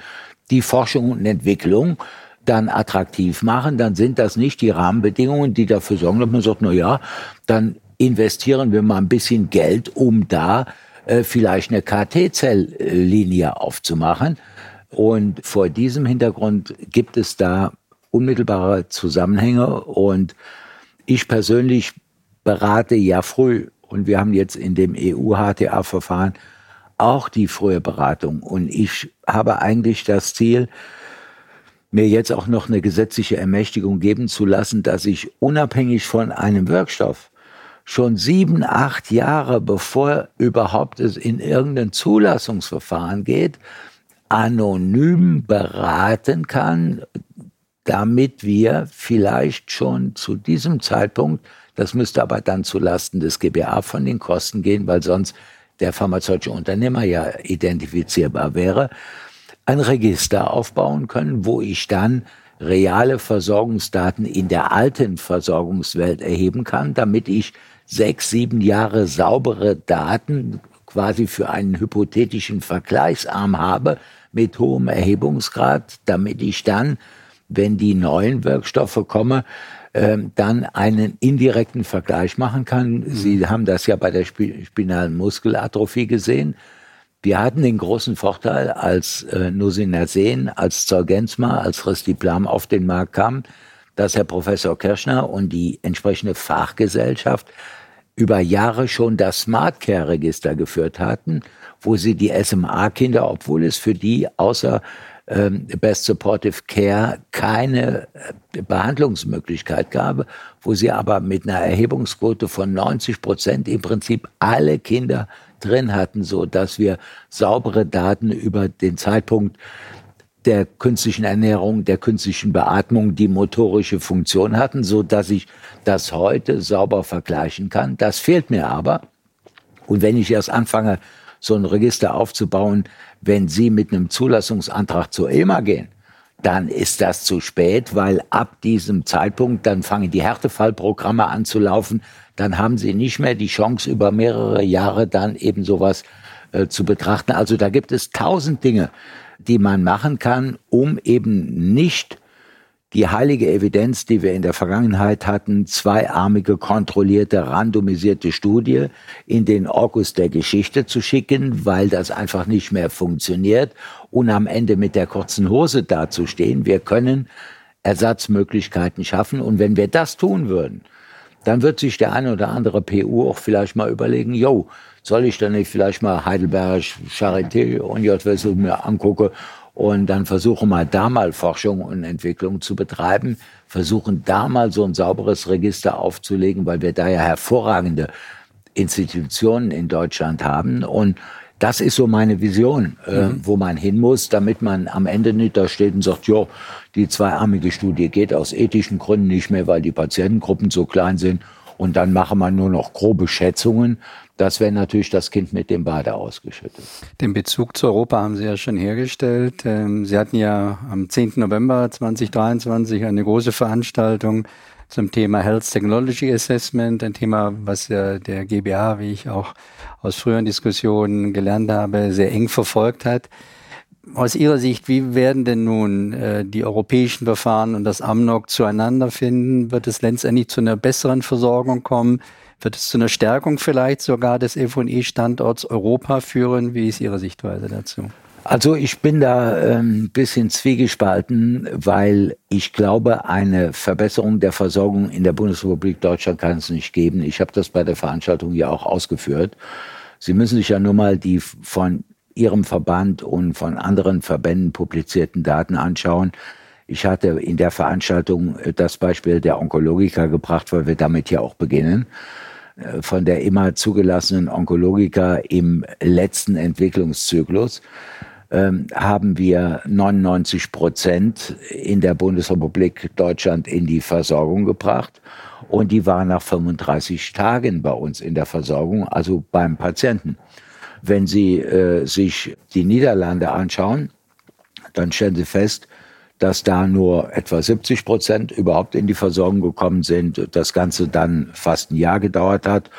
die Forschung und Entwicklung dann attraktiv machen, dann sind das nicht die Rahmenbedingungen, die dafür sorgen, dass man sagt, na ja, dann investieren wir mal ein bisschen Geld, um da äh, vielleicht eine KT-Zelllinie aufzumachen. Und vor diesem Hintergrund gibt es da unmittelbare Zusammenhänge. Und ich persönlich berate ja früh. Und wir haben jetzt in dem EU-HTA-Verfahren auch die frühe Beratung. Und ich habe eigentlich das Ziel, mir jetzt auch noch eine gesetzliche Ermächtigung geben zu lassen, dass ich unabhängig von einem Wirkstoff schon sieben, acht Jahre bevor überhaupt es in irgendein Zulassungsverfahren geht, anonym beraten kann, damit wir vielleicht schon zu diesem Zeitpunkt, das müsste aber dann zulasten des GBA von den Kosten gehen, weil sonst der pharmazeutische Unternehmer ja identifizierbar wäre, ein Register aufbauen können, wo ich dann reale Versorgungsdaten in der alten Versorgungswelt erheben kann, damit ich sechs, sieben Jahre saubere Daten quasi für einen hypothetischen Vergleichsarm habe mit hohem Erhebungsgrad, damit ich dann, wenn die neuen Wirkstoffe kommen, äh, dann einen indirekten Vergleich machen kann. Sie haben das ja bei der spinalen Muskelatrophie gesehen. Wir hatten den großen Vorteil, als äh, Nusinersen, als Zolgensma, als Restiplam auf den Markt kam, dass Herr Professor Kirschner und die entsprechende Fachgesellschaft über Jahre schon das Smart Care Register geführt hatten, wo sie die SMA-Kinder, obwohl es für die außer ähm, Best Supportive Care keine äh, Behandlungsmöglichkeit gab, wo sie aber mit einer Erhebungsquote von 90 Prozent im Prinzip alle Kinder drin hatten, so dass wir saubere Daten über den Zeitpunkt der künstlichen Ernährung, der künstlichen Beatmung die motorische Funktion hatten, so dass ich das heute sauber vergleichen kann. Das fehlt mir aber. Und wenn ich erst anfange, so ein Register aufzubauen, wenn Sie mit einem Zulassungsantrag zur EMA gehen, dann ist das zu spät, weil ab diesem Zeitpunkt dann fangen die Härtefallprogramme an zu laufen. Dann haben Sie nicht mehr die Chance, über mehrere Jahre dann eben sowas äh, zu betrachten. Also da gibt es tausend Dinge, die man machen kann, um eben nicht die heilige Evidenz, die wir in der Vergangenheit hatten, zweiarmige, kontrollierte, randomisierte Studie in den Orkus der Geschichte zu schicken, weil das einfach nicht mehr funktioniert und am Ende mit der kurzen Hose dazustehen. Wir können Ersatzmöglichkeiten schaffen und wenn wir das tun würden, dann wird sich der eine oder andere PU auch vielleicht mal überlegen, yo, soll ich dann nicht vielleicht mal Heidelberg, Charité und JWSU mir angucken und dann versuche mal da mal Forschung und Entwicklung zu betreiben, versuchen da mal so ein sauberes Register aufzulegen, weil wir da ja hervorragende Institutionen in Deutschland haben und das ist so meine Vision, äh, mhm. wo man hin muss, damit man am Ende nicht da steht und sagt, jo, die zweiarmige Studie geht aus ethischen Gründen nicht mehr, weil die Patientengruppen so klein sind. Und dann mache man nur noch grobe Schätzungen. Das wäre natürlich das Kind mit dem Bade ausgeschüttet. Den Bezug zu Europa haben Sie ja schon hergestellt. Ähm, Sie hatten ja am 10. November 2023 eine große Veranstaltung zum Thema Health Technology Assessment, ein Thema, was der GBA, wie ich auch aus früheren Diskussionen gelernt habe, sehr eng verfolgt hat. Aus Ihrer Sicht, wie werden denn nun äh, die europäischen Verfahren und das AMNOG zueinander finden? Wird es letztendlich zu einer besseren Versorgung kommen? Wird es zu einer Stärkung vielleicht sogar des F&E-Standorts Europa führen? Wie ist Ihre Sichtweise dazu? Also ich bin da ein ähm, bisschen zwiegespalten, weil ich glaube, eine Verbesserung der Versorgung in der Bundesrepublik Deutschland kann es nicht geben. Ich habe das bei der Veranstaltung ja auch ausgeführt. Sie müssen sich ja nur mal die von Ihrem Verband und von anderen Verbänden publizierten Daten anschauen. Ich hatte in der Veranstaltung äh, das Beispiel der Onkologiker gebracht, weil wir damit ja auch beginnen. Äh, von der immer zugelassenen Onkologiker im letzten Entwicklungszyklus ähm, haben wir 99 Prozent in der Bundesrepublik Deutschland in die Versorgung gebracht. Und die waren nach 35 Tagen bei uns in der Versorgung, also beim Patienten. Wenn Sie äh, sich die Niederlande anschauen, dann stellen Sie fest, dass da nur etwa 70 Prozent überhaupt in die Versorgung gekommen sind. Das Ganze dann fast ein Jahr gedauert hat.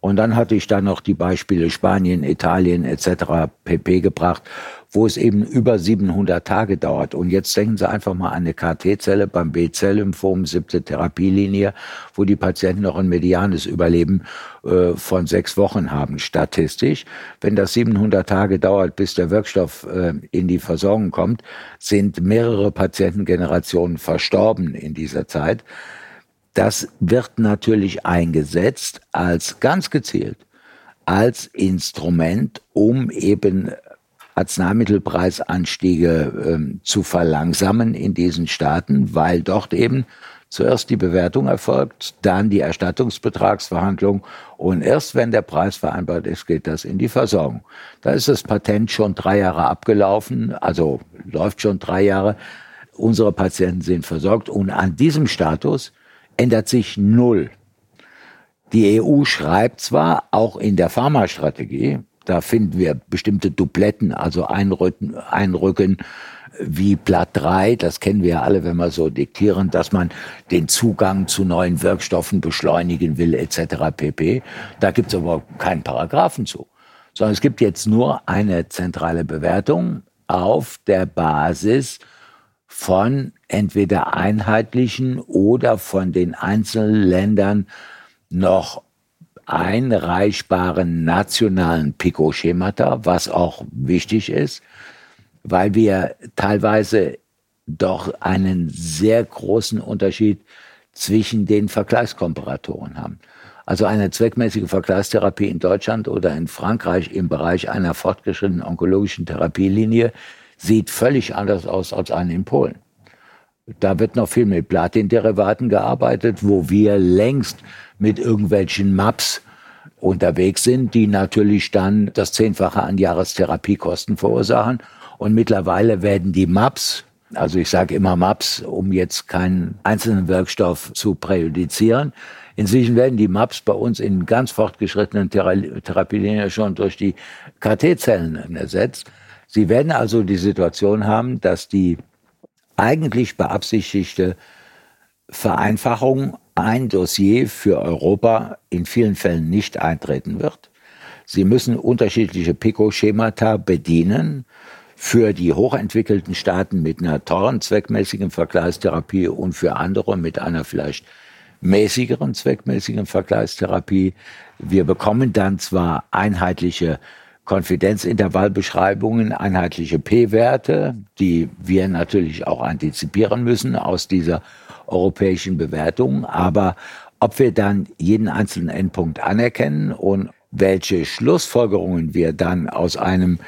Und dann hatte ich dann noch die Beispiele Spanien, Italien etc. pp gebracht, wo es eben über 700 Tage dauert. Und jetzt denken Sie einfach mal an eine KT-Zelle beim B-Zell-Lymphom, siebte Therapielinie, wo die Patienten noch ein medianes Überleben äh, von sechs Wochen haben, statistisch. Wenn das 700 Tage dauert, bis der Wirkstoff äh, in die Versorgung kommt, sind mehrere Patientengenerationen verstorben in dieser Zeit. Das wird natürlich eingesetzt als ganz gezielt als Instrument, um eben Arzneimittelpreisanstiege ähm, zu verlangsamen in diesen Staaten, weil dort eben zuerst die Bewertung erfolgt, dann die Erstattungsbetragsverhandlung und erst wenn der Preis vereinbart ist, geht das in die Versorgung. Da ist das Patent schon drei Jahre abgelaufen, also läuft schon drei Jahre. Unsere Patienten sind versorgt und an diesem Status ändert sich null. Die EU schreibt zwar auch in der Pharmastrategie, da finden wir bestimmte Dupletten, also Einrücken, Einrücken wie Blatt 3, das kennen wir ja alle, wenn wir so diktieren, dass man den Zugang zu neuen Wirkstoffen beschleunigen will, etc. pp. Da gibt es aber keinen Paragraphen zu, sondern es gibt jetzt nur eine zentrale Bewertung auf der Basis von entweder einheitlichen oder von den einzelnen Ländern noch einreichbaren nationalen Pico-Schemata, was auch wichtig ist, weil wir teilweise doch einen sehr großen Unterschied zwischen den Vergleichskomparatoren haben. Also eine zweckmäßige Vergleichstherapie in Deutschland oder in Frankreich im Bereich einer fortgeschrittenen onkologischen Therapielinie sieht völlig anders aus als eine in Polen. Da wird noch viel mit Platinderivaten gearbeitet, wo wir längst mit irgendwelchen Maps unterwegs sind, die natürlich dann das Zehnfache an Jahrestherapiekosten verursachen. Und mittlerweile werden die Maps, also ich sage immer Maps, um jetzt keinen einzelnen Wirkstoff zu präjudizieren, Inzwischen werden die Maps bei uns in ganz fortgeschrittenen Therapielinien schon durch die KT-Zellen ersetzt. Sie werden also die Situation haben, dass die eigentlich beabsichtigte Vereinfachung ein Dossier für Europa in vielen Fällen nicht eintreten wird. Sie müssen unterschiedliche PICO-Schemata bedienen für die hochentwickelten Staaten mit einer teuren zweckmäßigen Vergleichstherapie und für andere mit einer vielleicht mäßigeren zweckmäßigen Vergleichstherapie. Wir bekommen dann zwar einheitliche Konfidenzintervallbeschreibungen, einheitliche P-Werte, die wir natürlich auch antizipieren müssen aus dieser europäischen Bewertung. Aber Ob wir dann jeden einzelnen Endpunkt anerkennen und welche Schlussfolgerungen wir dann aus einem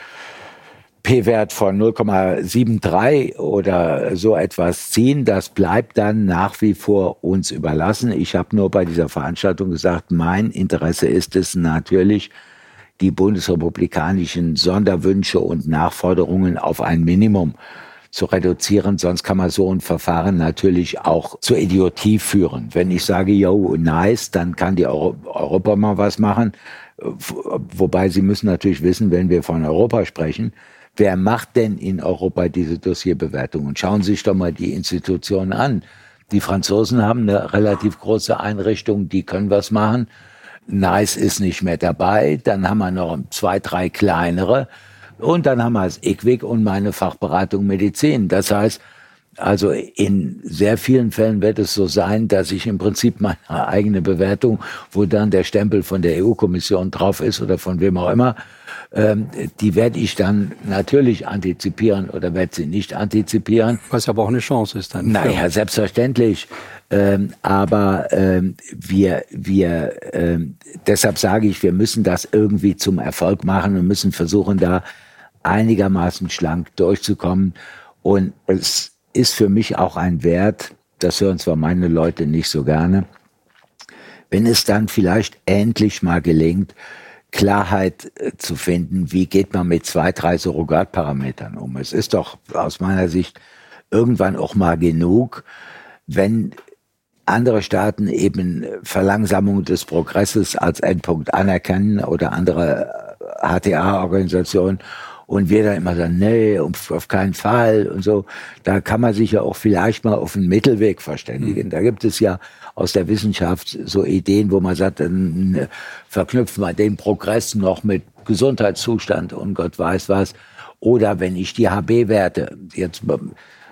P-Wert von 0,73 oder so etwas ziehen, das bleibt dann nach wie vor uns überlassen. Ich habe nur bei dieser Veranstaltung gesagt, mein Interesse ist es natürlich, die bundesrepublikanischen Sonderwünsche und Nachforderungen auf ein Minimum zu reduzieren. Sonst kann man so ein Verfahren natürlich auch zur Idiotie führen. Wenn ich sage, yo, nice, dann kann die Euro Europa mal was machen. Wobei Sie müssen natürlich wissen, wenn wir von Europa sprechen, Wer macht denn in Europa diese Dossierbewertung? Und schauen Sie sich doch mal die Institutionen an. Die Franzosen haben eine relativ große Einrichtung, die können was machen. Nice ist nicht mehr dabei. Dann haben wir noch zwei, drei kleinere. Und dann haben wir das IQWIC und meine Fachberatung Medizin. Das heißt, also in sehr vielen Fällen wird es so sein, dass ich im Prinzip meine eigene Bewertung, wo dann der Stempel von der EU-Kommission drauf ist oder von wem auch immer, ähm, die werde ich dann natürlich antizipieren oder werde sie nicht antizipieren. Was aber auch eine Chance ist dann. Naja, selbstverständlich. Ähm, aber ähm, wir, wir, ähm, deshalb sage ich, wir müssen das irgendwie zum Erfolg machen und müssen versuchen, da einigermaßen schlank durchzukommen. Und es ist für mich auch ein Wert, das hören zwar meine Leute nicht so gerne, wenn es dann vielleicht endlich mal gelingt, Klarheit äh, zu finden, wie geht man mit zwei, drei Surrogatparametern um. Es ist doch aus meiner Sicht irgendwann auch mal genug, wenn andere Staaten eben Verlangsamung des Progresses als Endpunkt anerkennen oder andere HTA-Organisationen äh, und wir dann immer sagen, nee, auf keinen Fall und so. Da kann man sich ja auch vielleicht mal auf einen Mittelweg verständigen. Mhm. Da gibt es ja aus der Wissenschaft so Ideen, wo man sagt, dann äh, verknüpfen wir den Progress noch mit Gesundheitszustand und Gott weiß was. Oder wenn ich die HB-Werte jetzt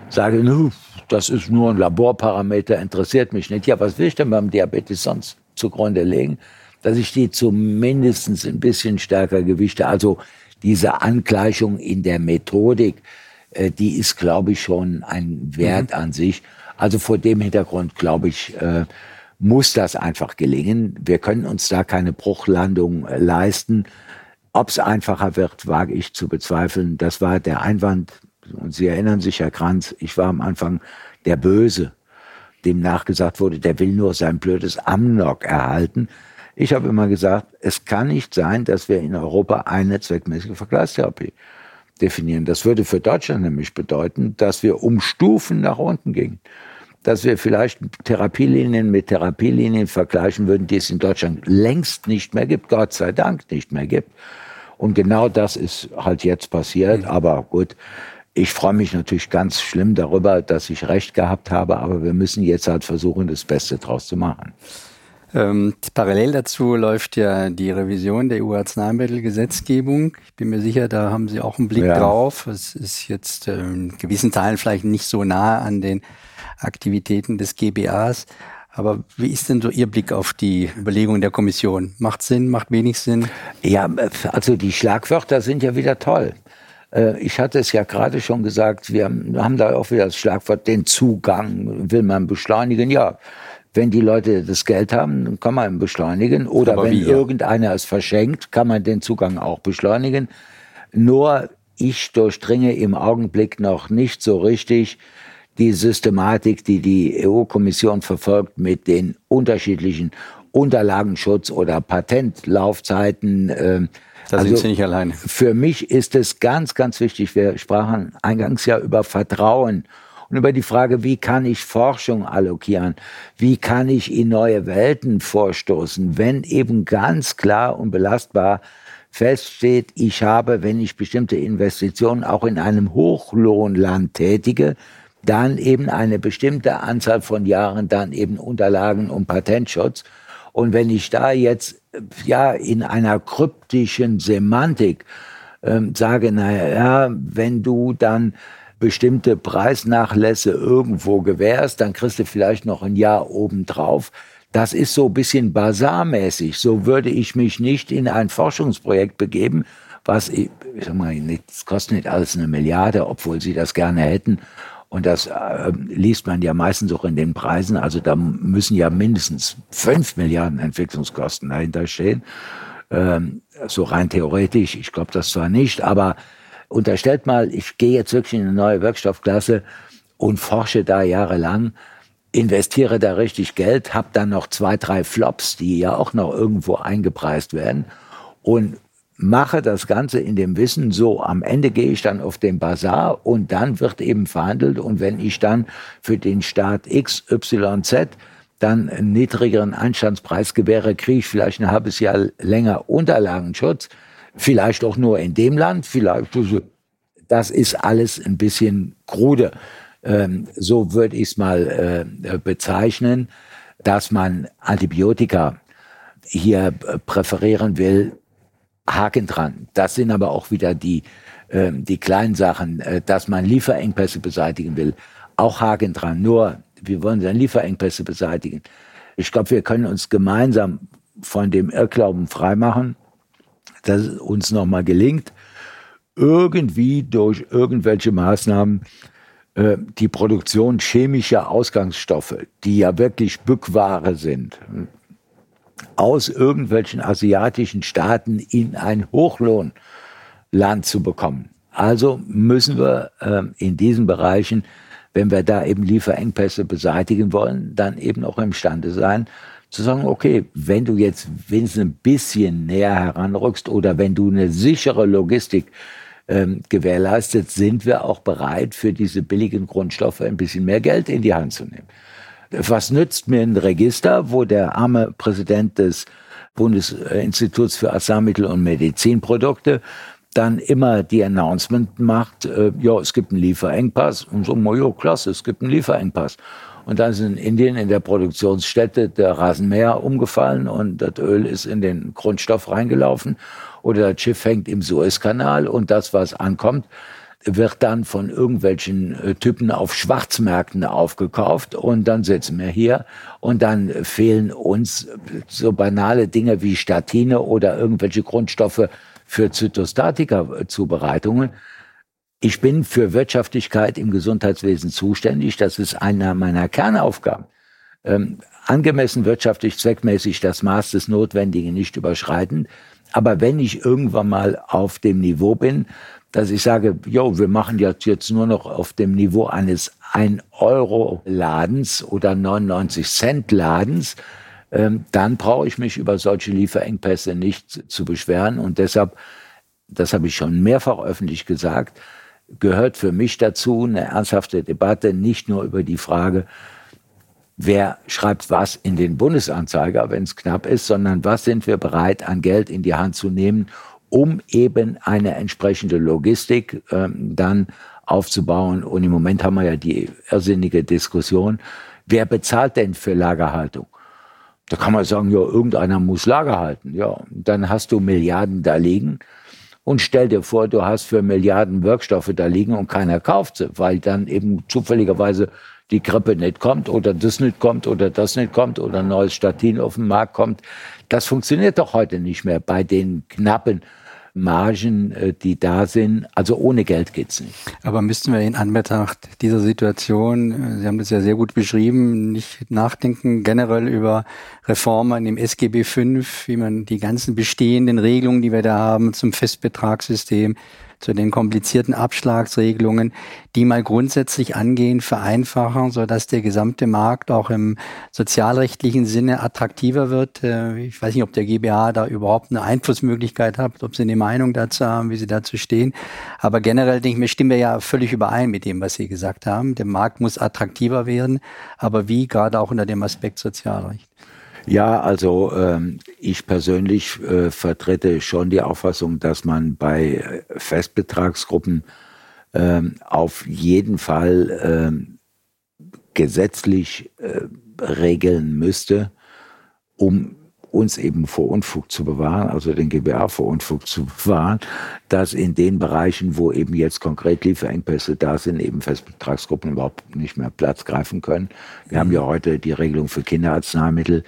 sage, das ist nur ein Laborparameter, interessiert mich nicht. Ja, was will ich denn beim Diabetes sonst zugrunde legen? Dass ich die zumindest ein bisschen stärker gewichte. Also diese Angleichung in der Methodik, äh, die ist, glaube ich, schon ein Wert mhm. an sich. Also vor dem Hintergrund, glaube ich, äh, muss das einfach gelingen. Wir können uns da keine Bruchlandung äh, leisten. Ob es einfacher wird, wage ich zu bezweifeln. Das war der Einwand. Und Sie erinnern sich, Herr Kranz, ich war am Anfang der Böse, dem nachgesagt wurde, der will nur sein blödes Amnok erhalten. Ich habe immer gesagt, es kann nicht sein, dass wir in Europa eine zweckmäßige Vergleichstherapie definieren. Das würde für Deutschland nämlich bedeuten, dass wir um Stufen nach unten gingen dass wir vielleicht Therapielinien mit Therapielinien vergleichen würden, die es in Deutschland längst nicht mehr gibt, Gott sei Dank nicht mehr gibt. Und genau das ist halt jetzt passiert. Aber gut, ich freue mich natürlich ganz schlimm darüber, dass ich recht gehabt habe, aber wir müssen jetzt halt versuchen, das Beste draus zu machen. Ähm, parallel dazu läuft ja die Revision der EU-Arzneimittelgesetzgebung. Ich bin mir sicher, da haben Sie auch einen Blick ja. drauf. Es ist jetzt äh, in gewissen Teilen vielleicht nicht so nah an den Aktivitäten des GBAs. Aber wie ist denn so Ihr Blick auf die Überlegungen der Kommission? Macht Sinn, macht wenig Sinn? Ja, also die Schlagwörter sind ja wieder toll. Äh, ich hatte es ja gerade schon gesagt, wir haben da auch wieder das Schlagwort, den Zugang will man beschleunigen. Ja, wenn die Leute das Geld haben, dann kann man beschleunigen. Oder Aber wenn wie, ja. irgendeiner es verschenkt, kann man den Zugang auch beschleunigen. Nur ich durchdringe im Augenblick noch nicht so richtig, die Systematik, die die EU-Kommission verfolgt mit den unterschiedlichen Unterlagenschutz oder Patentlaufzeiten. Äh, da also sind Sie nicht alleine. Für mich ist es ganz, ganz wichtig. Wir sprachen eingangs ja über Vertrauen und über die Frage, wie kann ich Forschung allokieren? Wie kann ich in neue Welten vorstoßen, wenn eben ganz klar und belastbar feststeht, ich habe, wenn ich bestimmte Investitionen auch in einem Hochlohnland tätige, dann eben eine bestimmte Anzahl von Jahren dann eben Unterlagen und Patentschutz. Und wenn ich da jetzt ja in einer kryptischen Semantik ähm, sage, naja, ja, wenn du dann bestimmte Preisnachlässe irgendwo gewährst, dann kriegst du vielleicht noch ein Jahr obendrauf. Das ist so ein bisschen basarmäßig. So würde ich mich nicht in ein Forschungsprojekt begeben, was, ich sag mal, das kostet nicht alles eine Milliarde, obwohl sie das gerne hätten Und das äh, liest man ja meistens auch in den Preisen. Also da müssen ja mindestens fünf Milliarden Entwicklungskosten dahinter stehen. Ähm, so rein theoretisch. Ich glaube das zwar nicht, aber unterstellt mal, ich gehe jetzt wirklich in eine neue Wirkstoffklasse und forsche da jahrelang, investiere da richtig Geld, habe dann noch zwei, drei Flops, die ja auch noch irgendwo eingepreist werden und mache das Ganze in dem Wissen, so am Ende gehe ich dann auf den Bazar und dann wird eben verhandelt und wenn ich dann für den Staat XYZ dann einen niedrigeren Einstandspreis gewähre, kriege ich vielleicht ein halbes Jahr länger Unterlagenschutz, vielleicht auch nur in dem Land, vielleicht, das ist alles ein bisschen krude. Ähm, so würde ich es mal äh, bezeichnen, dass man Antibiotika hier präferieren will, Haken dran. Das sind aber auch wieder die, äh, die kleinen Sachen, äh, dass man Lieferengpässe beseitigen will. Auch Haken dran. Nur, wir wollen dann Lieferengpässe beseitigen. Ich glaube, wir können uns gemeinsam von dem Irrglauben freimachen, dass es uns nochmal gelingt, irgendwie durch irgendwelche Maßnahmen äh, die Produktion chemischer Ausgangsstoffe, die ja wirklich Bückware sind, aus irgendwelchen asiatischen Staaten in ein Hochlohnland zu bekommen. Also müssen wir äh, in diesen Bereichen, wenn wir da eben Lieferengpässe beseitigen wollen, dann eben auch imstande sein, zu sagen, okay, wenn du jetzt wenigstens ein bisschen näher heranrückst oder wenn du eine sichere Logistik ähm, gewährleistet, sind wir auch bereit, für diese billigen Grundstoffe ein bisschen mehr Geld in die Hand zu nehmen. Was nützt mir ein Register, wo der arme Präsident des Bundesinstituts für Arzneimittel und Medizinprodukte dann immer die Announcement macht, äh, ja, es gibt einen Lieferengpass. Und so, ja, klasse, es gibt einen Lieferengpass. Und dann ist in Indien in der Produktionsstätte der Rasenmäher umgefallen und das Öl ist in den Grundstoff reingelaufen. Oder das Schiff hängt im Suezkanal und das, was ankommt, wird dann von irgendwelchen äh, Typen auf Schwarzmärkten aufgekauft und dann sitzen wir hier und dann fehlen uns so banale Dinge wie Statine oder irgendwelche Grundstoffe für Zytostatika-Zubereitungen. Ich bin für Wirtschaftlichkeit im Gesundheitswesen zuständig. Das ist einer meiner Kernaufgaben. Ähm, angemessen wirtschaftlich zweckmäßig das Maß des Notwendigen nicht überschreiten. Aber wenn ich irgendwann mal auf dem Niveau bin, dass ich sage, jo, wir machen jetzt, jetzt nur noch auf dem Niveau eines 1-Euro-Ladens oder 99-Cent-Ladens, ähm, dann brauche ich mich über solche Lieferengpässe nicht zu beschweren. Und deshalb, das habe ich schon mehrfach öffentlich gesagt, gehört für mich dazu eine ernsthafte Debatte, nicht nur über die Frage, wer schreibt was in den Bundesanzeiger, wenn es knapp ist, sondern was sind wir bereit an Geld in die Hand zu nehmen, um eben eine entsprechende Logistik ähm, dann aufzubauen. Und im Moment haben wir ja die irrsinnige Diskussion, wer bezahlt denn für Lagerhaltung? Da kann man sagen, ja, irgendeiner muss Lager halten. Ja, dann hast du Milliarden da liegen und stell dir vor, du hast für Milliarden Wirkstoffe da liegen und keiner kauft sie, weil dann eben zufälligerweise die Grippe nicht kommt oder das nicht kommt oder das nicht kommt oder ein neues Statin auf den Markt kommt. Das funktioniert doch heute nicht mehr bei den knappen Margen, äh, die da sind. Also ohne Geld geht's nicht. Aber müssten wir in Anbetracht dieser Situation, äh, Sie haben das ja sehr gut beschrieben, nicht nachdenken generell über Reformen im SGB V, wie man die ganzen bestehenden Regelungen, die wir da haben zum Festbetragssystem, zu den komplizierten Abschlagsregelungen, die mal grundsätzlich angehen, vereinfachen, so dass der gesamte Markt auch im sozialrechtlichen Sinne attraktiver wird. Äh, ich weiß nicht, ob der GBA da überhaupt eine Einflussmöglichkeit hat, ob Sie eine Meinung dazu haben, wie Sie dazu stehen. Aber generell denke ich mir, stimmen wir ja völlig überein mit dem, was Sie gesagt haben. Der Markt muss attraktiver werden, aber wie gerade auch unter dem Aspekt Sozialrecht. Ja, also ähm, ich persönlich äh, vertrete schon die Auffassung, dass man bei Festbetragsgruppen ähm, auf jeden Fall ähm, gesetzlich äh, regeln müsste, um uns eben vor Unfug zu bewahren, also den GBA vor Unfug zu bewahren, dass in den Bereichen, wo eben jetzt konkret Lieferengpässe da sind, eben Festbetragsgruppen überhaupt nicht mehr Platz greifen können. Wir mhm. haben ja heute die Regelung für Kinderarzneimittel,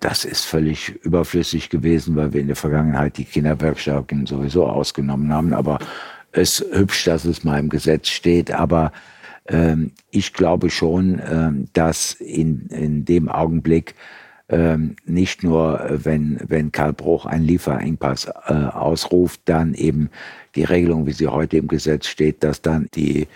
das ist völlig überflüssig gewesen, weil wir in der Vergangenheit die Kinderwerkstätten sowieso ausgenommen haben. Aber es ist hübsch, dass es mal im Gesetz steht. Aber Ähm, ich glaube schon, ähm, dass in, in dem Augenblick ähm, nicht nur, wenn, wenn Karl Bruch einen Lieferengpass äh, ausruft, dann eben die Regelung, wie sie heute im Gesetz steht, dass dann die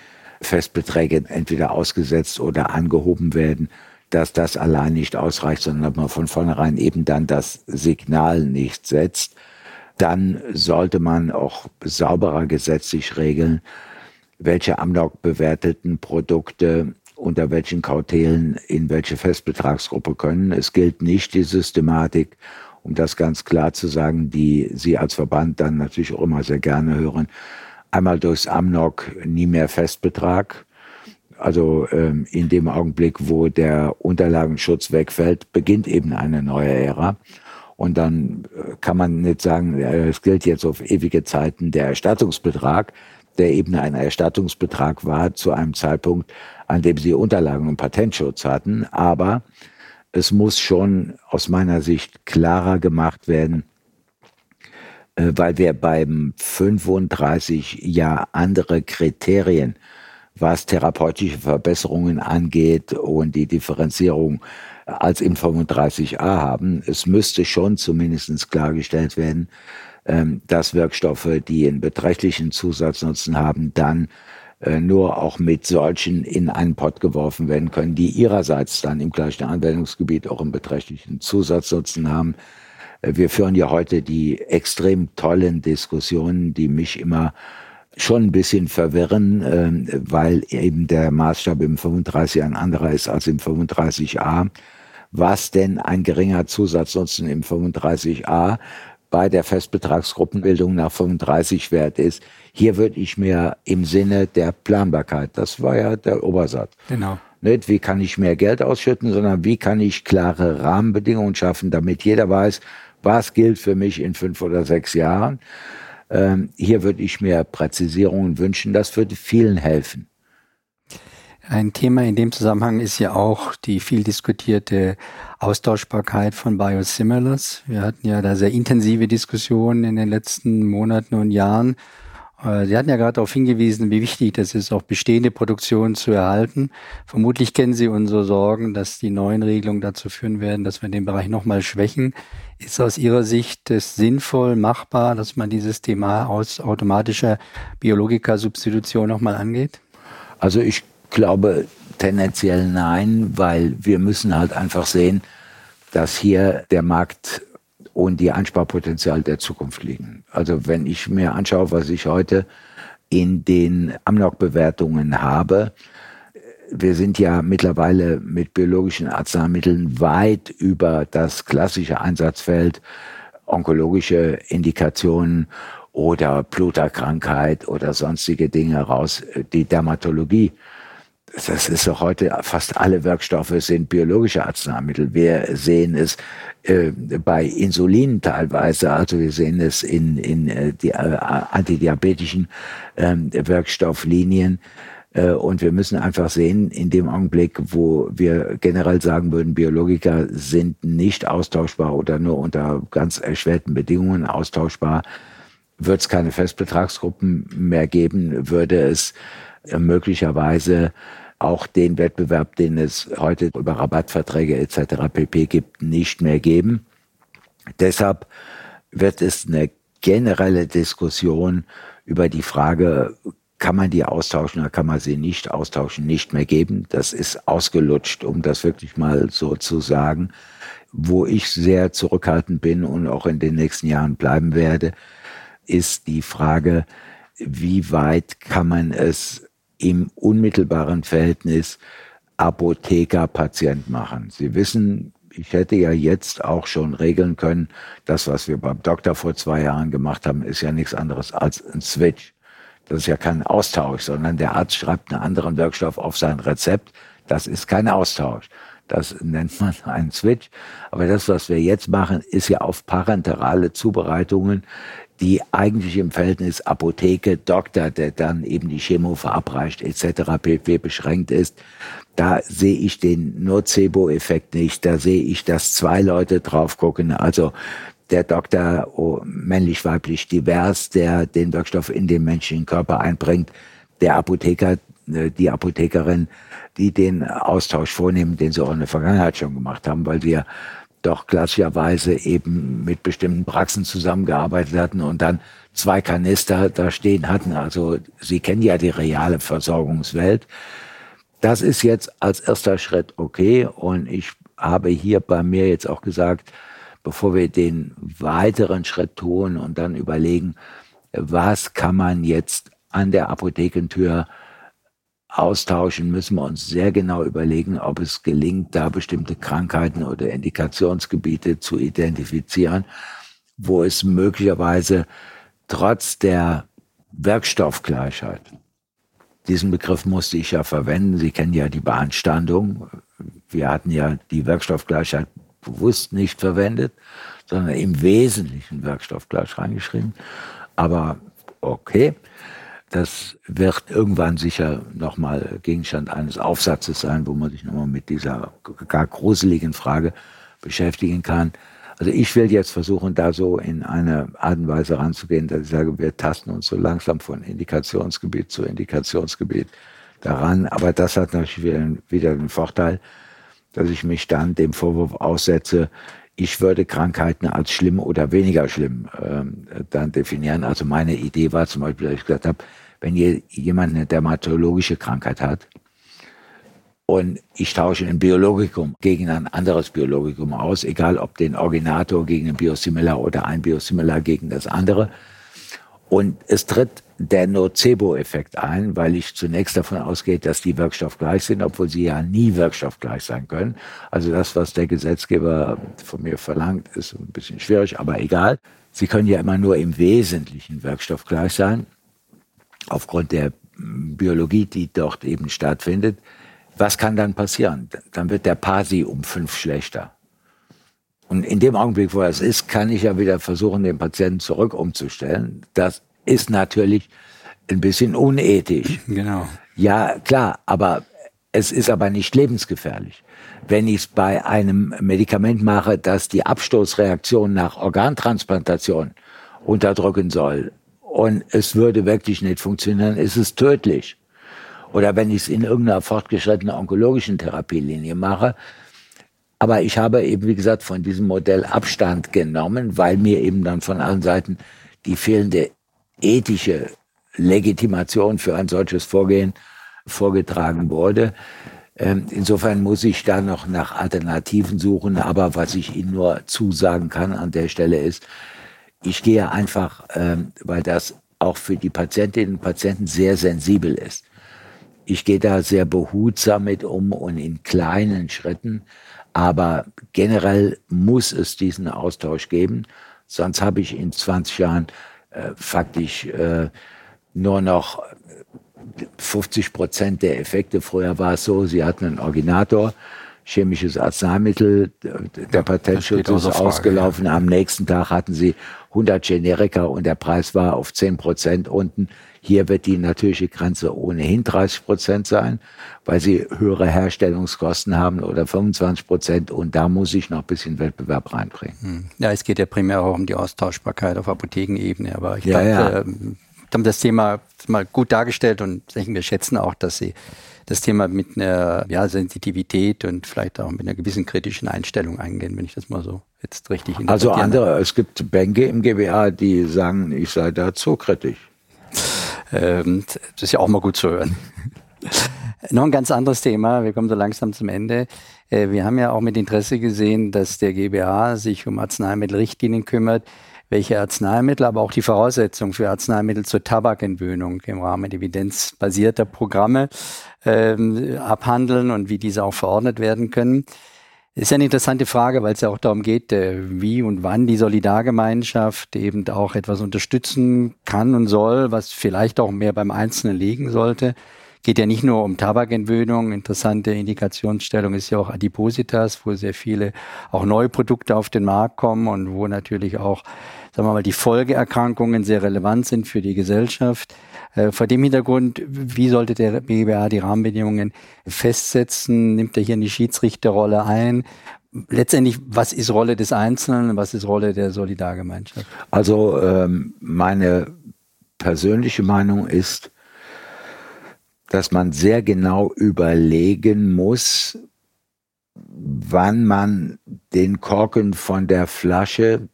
Festbeträge entweder ausgesetzt oder angehoben werden, dass das allein nicht ausreicht, sondern man von vornherein eben dann das Signal nicht setzt, dann sollte man auch sauberer gesetzlich regeln, welche Amnok bewerteten Produkte unter welchen Kautelen in welche Festbetragsgruppe können. Es gilt nicht die Systematik, um das ganz klar zu sagen, die Sie als Verband dann natürlich auch immer sehr gerne hören. Einmal durchs Amnok nie mehr Festbetrag. Also ähm, in dem Augenblick, wo der Unterlagenschutz wegfällt, beginnt eben eine neue Ära. Und dann äh, kann man nicht sagen, äh, es gilt jetzt auf ewige Zeiten der Erstattungsbetrag, der eben ein Erstattungsbetrag war zu einem Zeitpunkt, an dem sie Unterlagen und Patentschutz hatten. Aber es muss schon aus meiner Sicht klarer gemacht werden, äh, weil wir beim 35 Jahr andere Kriterien, was therapeutische Verbesserungen angeht und die Differenzierung als im 35a haben. Es müsste schon zumindest klargestellt werden, ähm, dass Wirkstoffe, die einen beträchtlichen Zusatznutzen haben, dann äh, nur auch mit solchen in einen Pott geworfen werden können, die ihrerseits dann im gleichen Anwendungsgebiet auch einen beträchtlichen Zusatznutzen haben. Äh, wir führen ja heute die extrem tollen Diskussionen, die mich immer schon ein bisschen verwirren, ähm, weil eben der Maßstab im 35 ein anderer ist als im 35a. Was denn ein geringer Zusatznutzen im 35a bei der Festbetragsgruppenbildung nach 35 wert ist. Hier würde ich mir im Sinne der Planbarkeit, das war ja der Obersatz. Genau. Nicht, wie kann ich mehr Geld ausschütten, sondern wie kann ich klare Rahmenbedingungen schaffen, damit jeder weiß, was gilt für mich in fünf oder sechs Jahren. Ähm, hier würde ich mir Präzisierungen wünschen. Das würde vielen helfen. Ein Thema in dem Zusammenhang ist ja auch die viel diskutierte Austauschbarkeit von Biosimilars. Wir hatten ja da sehr intensive Diskussionen in den letzten Monaten und Jahren. Äh, Sie hatten ja gerade darauf hingewiesen, wie wichtig das ist, auch bestehende Produktionen zu erhalten. Vermutlich kennen Sie unsere Sorgen, dass die neuen Regelungen dazu führen werden, dass wir den Bereich nochmal schwächen. Ist aus Ihrer Sicht es sinnvoll, machbar, dass man dieses Thema aus automatischer Biologika-Substitution nochmal angeht? Also ich glaube tendenziell nein, weil wir müssen halt einfach sehen, dass hier der Markt und die Einsparpotenzial der Zukunft liegen. Also wenn ich mir anschaue, was ich heute in den Amnok-Bewertungen habe, wir sind ja mittlerweile mit biologischen Arzneimitteln weit über das klassische Einsatzfeld onkologische Indikationen oder Bluterkrankheit oder sonstige Dinge raus, die Dermatologie das ist doch heute, fast alle Wirkstoffe sind biologische Arzneimittel. Wir sehen es äh, bei Insulin teilweise, also wir sehen es in, in äh, die äh, antidiabetischen äh, Wirkstofflinien. Äh, und wir müssen einfach sehen, in dem Augenblick, wo wir generell sagen würden, Biologika sind nicht austauschbar oder nur unter ganz erschwerten Bedingungen austauschbar, wird es keine Festbetragsgruppen mehr geben, würde es äh, möglicherweise auch den Wettbewerb, den es heute über Rabattverträge etc. pp gibt, nicht mehr geben. Deshalb wird es eine generelle Diskussion über die Frage, kann man die austauschen oder kann man sie nicht austauschen, nicht mehr geben. Das ist ausgelutscht, um das wirklich mal so zu sagen. Wo ich sehr zurückhaltend bin und auch in den nächsten Jahren bleiben werde, ist die Frage, wie weit kann man es im unmittelbaren Verhältnis Apotheker-Patient machen. Sie wissen, ich hätte ja jetzt auch schon regeln können, das, was wir beim Doktor vor zwei Jahren gemacht haben, ist ja nichts anderes als ein Switch. Das ist ja kein Austausch, sondern der Arzt schreibt einen anderen Wirkstoff auf sein Rezept. Das ist kein Austausch. Das nennt man einen Switch. Aber das, was wir jetzt machen, ist ja auf parenterale Zubereitungen die eigentlich im Verhältnis Apotheke, Doktor, der dann eben die Chemo verabreicht etc. pp. beschränkt ist, da sehe ich den Nocebo-Effekt nicht. Da sehe ich, dass zwei Leute drauf gucken. Also der Doktor, oh, männlich, weiblich, divers, der den Wirkstoff in den menschlichen Körper einbringt. Der Apotheker äh, die Apothekerin, die den Austausch vornehmen, den sie auch in der Vergangenheit schon gemacht haben, weil wir doch klassischerweise eben mit bestimmten Praxen zusammengearbeitet hatten und dann zwei Kanister da stehen hatten. Also Sie kennen ja die reale Versorgungswelt. Das ist jetzt als erster Schritt okay und ich habe hier bei mir jetzt auch gesagt, bevor wir den weiteren Schritt tun und dann überlegen, was kann man jetzt an der Apothekentür austauschen, müssen wir uns sehr genau überlegen, ob es gelingt, da bestimmte Krankheiten oder Indikationsgebiete zu identifizieren, wo es möglicherweise trotz der Werkstoffgleichheit, diesen Begriff musste ich ja verwenden, Sie kennen ja die Beanstandung, wir hatten ja die Werkstoffgleichheit bewusst nicht verwendet, sondern im Wesentlichen Werkstoffgleich reingeschrieben. Aber okay, das wird irgendwann sicher nochmal Gegenstand eines Aufsatzes sein, wo man sich nochmal mit dieser gar gruseligen Frage beschäftigen kann. Also ich will jetzt versuchen, da so in eine Art und Weise ranzugehen, dass ich sage, wir tasten uns so langsam von Indikationsgebiet zu Indikationsgebiet daran. Aber das hat natürlich wieder den Vorteil, dass ich mich dann dem Vorwurf aussetze, ich würde Krankheiten als schlimm oder weniger schlimm ähm, dann definieren. Also meine Idee war zum Beispiel, dass ich gesagt habe, wenn jemand eine dermatologische Krankheit hat und ich tausche ein Biologikum gegen ein anderes Biologikum aus, egal ob den Originator gegen ein Biosimilar oder ein Biosimilar gegen das andere, und es tritt der Nocebo-Effekt ein, weil ich zunächst davon ausgehe, dass die wirkstoffgleich sind, obwohl sie ja nie wirkstoffgleich sein können. Also das, was der Gesetzgeber von mir verlangt, ist ein bisschen schwierig, aber egal. Sie können ja immer nur im Wesentlichen wirkstoffgleich sein, aufgrund der Biologie, die dort eben stattfindet. Was kann dann passieren? Dann wird der Pasi um fünf schlechter. Und in dem Augenblick, wo das ist, kann ich ja wieder versuchen, den Patienten zurück umzustellen. Das ist natürlich ein bisschen unethisch. Genau. Ja, klar, aber es ist aber nicht lebensgefährlich. Wenn ich es bei einem Medikament mache, das die Abstoßreaktion nach Organtransplantation unterdrücken soll und es würde wirklich nicht funktionieren, ist es tödlich. Oder wenn ich es in irgendeiner fortgeschrittenen onkologischen Therapielinie mache, aber ich habe eben, wie gesagt, von diesem Modell Abstand genommen, weil mir eben dann von allen Seiten die fehlende ethische Legitimation für ein solches Vorgehen vorgetragen wurde. Ähm, insofern muss ich da noch nach Alternativen suchen. Aber was ich Ihnen nur zusagen kann an der Stelle ist, ich gehe einfach, ähm, weil das auch für die Patientinnen und Patienten sehr sensibel ist. Ich gehe da sehr behutsam mit um und in kleinen Schritten. Aber generell muss es diesen Austausch geben. Sonst habe ich in 20 Jahren äh, faktisch äh, nur noch 50 Prozent der Effekte. Früher war es so, sie hatten einen Originator, chemisches Arzneimittel, der Patentschutz ist ausgelaufen. Ja. Am nächsten Tag hatten sie 100 Generika und der Preis war auf 10 Prozent unten. Hier wird die natürliche Grenze ohnehin 30 Prozent sein, weil sie höhere Herstellungskosten haben oder 25 Prozent und da muss ich noch ein bisschen Wettbewerb reinbringen. Hm. Ja, es geht ja primär auch um die Austauschbarkeit auf Apothekenebene, aber ich ja, glaube, ja. äh, haben das Thema mal gut dargestellt und wir schätzen auch, dass Sie das Thema mit einer ja, Sensitivität und vielleicht auch mit einer gewissen kritischen Einstellung eingehen, wenn ich das mal so jetzt richtig Also andere, es gibt Bänke im GBA, die sagen, ich sei da zu kritisch. Ähm, das ist ja auch mal gut zu hören. Noch ein ganz anderes Thema. Wir kommen so langsam zum Ende. Äh, wir haben ja auch mit Interesse gesehen, dass der GBA sich um Arzneimittelrichtlinien kümmert, welche Arzneimittel, aber auch die Voraussetzungen für Arzneimittel zur Tabakentwöhnung im Rahmen evidenzbasierter Programme ähm, abhandeln und wie diese auch verordnet werden können. Ist ja eine interessante Frage, weil es ja auch darum geht, äh, wie und wann die Solidargemeinschaft eben auch etwas unterstützen kann und soll, was vielleicht auch mehr beim Einzelnen liegen sollte. Geht ja nicht nur um Tabakentwöhnung. Interessante Indikationsstellung ist ja auch Adipositas, wo sehr viele auch neue Produkte auf den Markt kommen und wo natürlich auch, sagen wir mal, die Folgeerkrankungen sehr relevant sind für die Gesellschaft. Äh, vor dem Hintergrund, wie sollte der BGBA die Rahmenbedingungen festsetzen? Nimmt er hier eine Schiedsrichterrolle ein? Letztendlich, was ist Rolle des Einzelnen, was ist Rolle der Solidargemeinschaft? Also ähm, meine persönliche Meinung ist, dass man sehr genau überlegen muss, wann man den Korken von der Flasche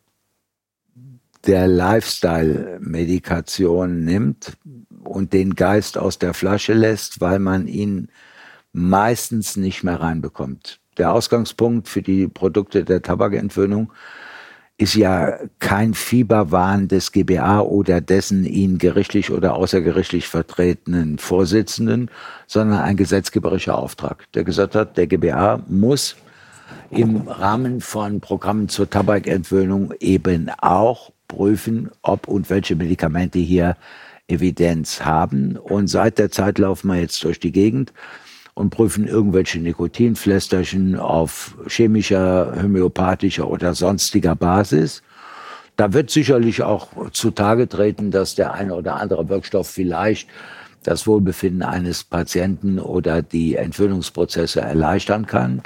der Lifestyle-Medikation nimmt und den Geist aus der Flasche lässt, weil man ihn meistens nicht mehr reinbekommt. Der Ausgangspunkt für die Produkte der Tabakentwöhnung ist ja kein Fieberwahn des GBA oder dessen ihn gerichtlich oder außergerichtlich vertretenen Vorsitzenden, sondern ein gesetzgeberischer Auftrag, der gesagt hat, der GBA muss im Rahmen von Programmen zur Tabakentwöhnung eben auch prüfen, ob und welche Medikamente hier Evidenz haben. Und seit der Zeit laufen wir jetzt durch die Gegend und prüfen irgendwelche Nikotinflästerchen auf chemischer, homöopathischer oder sonstiger Basis. Da wird sicherlich auch zutage treten, dass der eine oder andere Wirkstoff vielleicht das Wohlbefinden eines Patienten oder die Entwöhnungsprozesse erleichtern kann.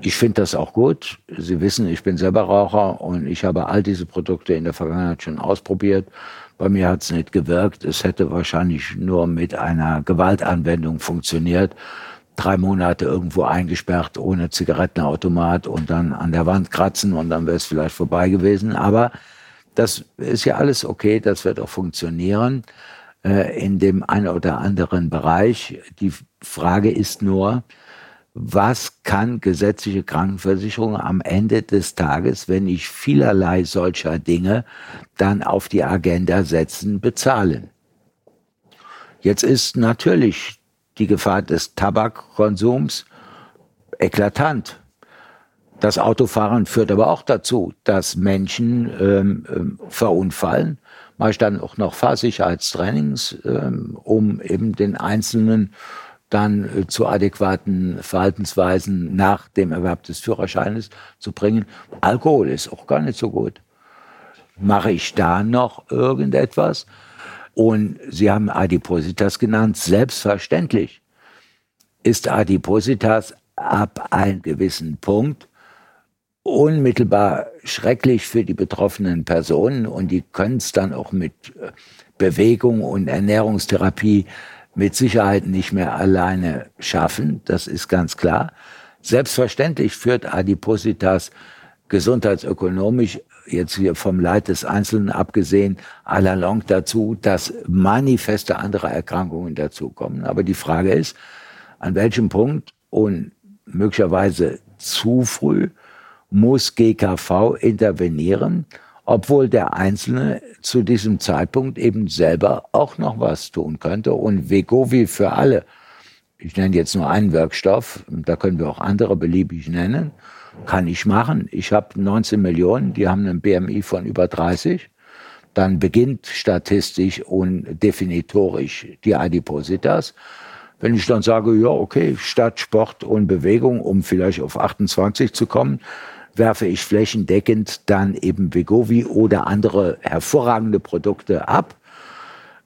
Ich finde das auch gut. Sie wissen, ich bin selber Raucher und ich habe all diese Produkte in der Vergangenheit schon ausprobiert. Bei mir hat es nicht gewirkt. Es hätte wahrscheinlich nur mit einer Gewaltanwendung funktioniert drei Monate irgendwo eingesperrt ohne Zigarettenautomat und dann an der Wand kratzen und dann wäre es vielleicht vorbei gewesen. Aber das ist ja alles okay, das wird auch funktionieren äh, in dem einen oder anderen Bereich. Die Frage ist nur, was kann gesetzliche Krankenversicherung am Ende des Tages, wenn ich vielerlei solcher Dinge dann auf die Agenda setzen, bezahlen? Jetzt ist natürlich die Gefahr des Tabakkonsums eklatant. Das Autofahren führt aber auch dazu, dass Menschen ähm, ähm, verunfallen. Mache ich dann auch noch Fahrsicherheitstrainings, ähm, um eben den Einzelnen dann äh, zu adäquaten Verhaltensweisen nach dem Erwerb des Führerscheines zu bringen. Alkohol ist auch gar nicht so gut. Mache ich da noch irgendetwas? Und Sie haben Adipositas genannt. Selbstverständlich ist Adipositas ab einem gewissen Punkt unmittelbar schrecklich für die betroffenen Personen und die können es dann auch mit äh, Bewegung und Ernährungstherapie mit Sicherheit nicht mehr alleine schaffen. Das ist ganz klar. Selbstverständlich führt Adipositas gesundheitsökonomisch jetzt hier vom Leid des Einzelnen abgesehen, à la longue dazu, dass manifeste andere Erkrankungen dazukommen. Aber die Frage ist, an welchem Punkt und möglicherweise zu früh muss GKV intervenieren, obwohl der Einzelne zu diesem Zeitpunkt eben selber auch noch was tun könnte. Und Vegovi für alle, ich nenne jetzt nur einen Wirkstoff, da können wir auch andere beliebig nennen, kann ich machen. Ich habe 19 Millionen, die haben einen BMI von über 30. Dann beginnt statistisch und definitorisch die Adipositas. Wenn ich dann sage, ja, okay, statt Sport und Bewegung, um vielleicht auf 28 zu kommen, werfe ich flächendeckend dann eben Vegovi oder andere hervorragende Produkte ab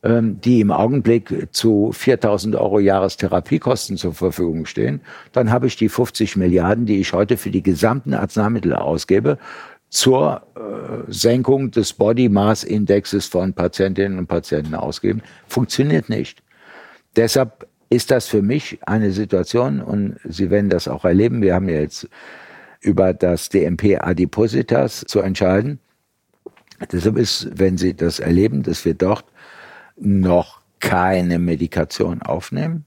ähm, die im Augenblick zu 4000 Euro Jahrestherapiekosten zur Verfügung stehen, dann habe ich die 50 Milliarden, die ich heute für die gesamten Arzneimittel ausgebe, zur äh, Senkung des Body Mass Indexes von Patientinnen und Patienten ausgeben. Funktioniert nicht. Deshalb ist das für mich eine Situation, und Sie werden das auch erleben, wir haben ja jetzt über das DMP Adipositas zu entscheiden. Deshalb ist, wenn Sie das erleben, dass wir dort noch keine Medikation aufnehmen.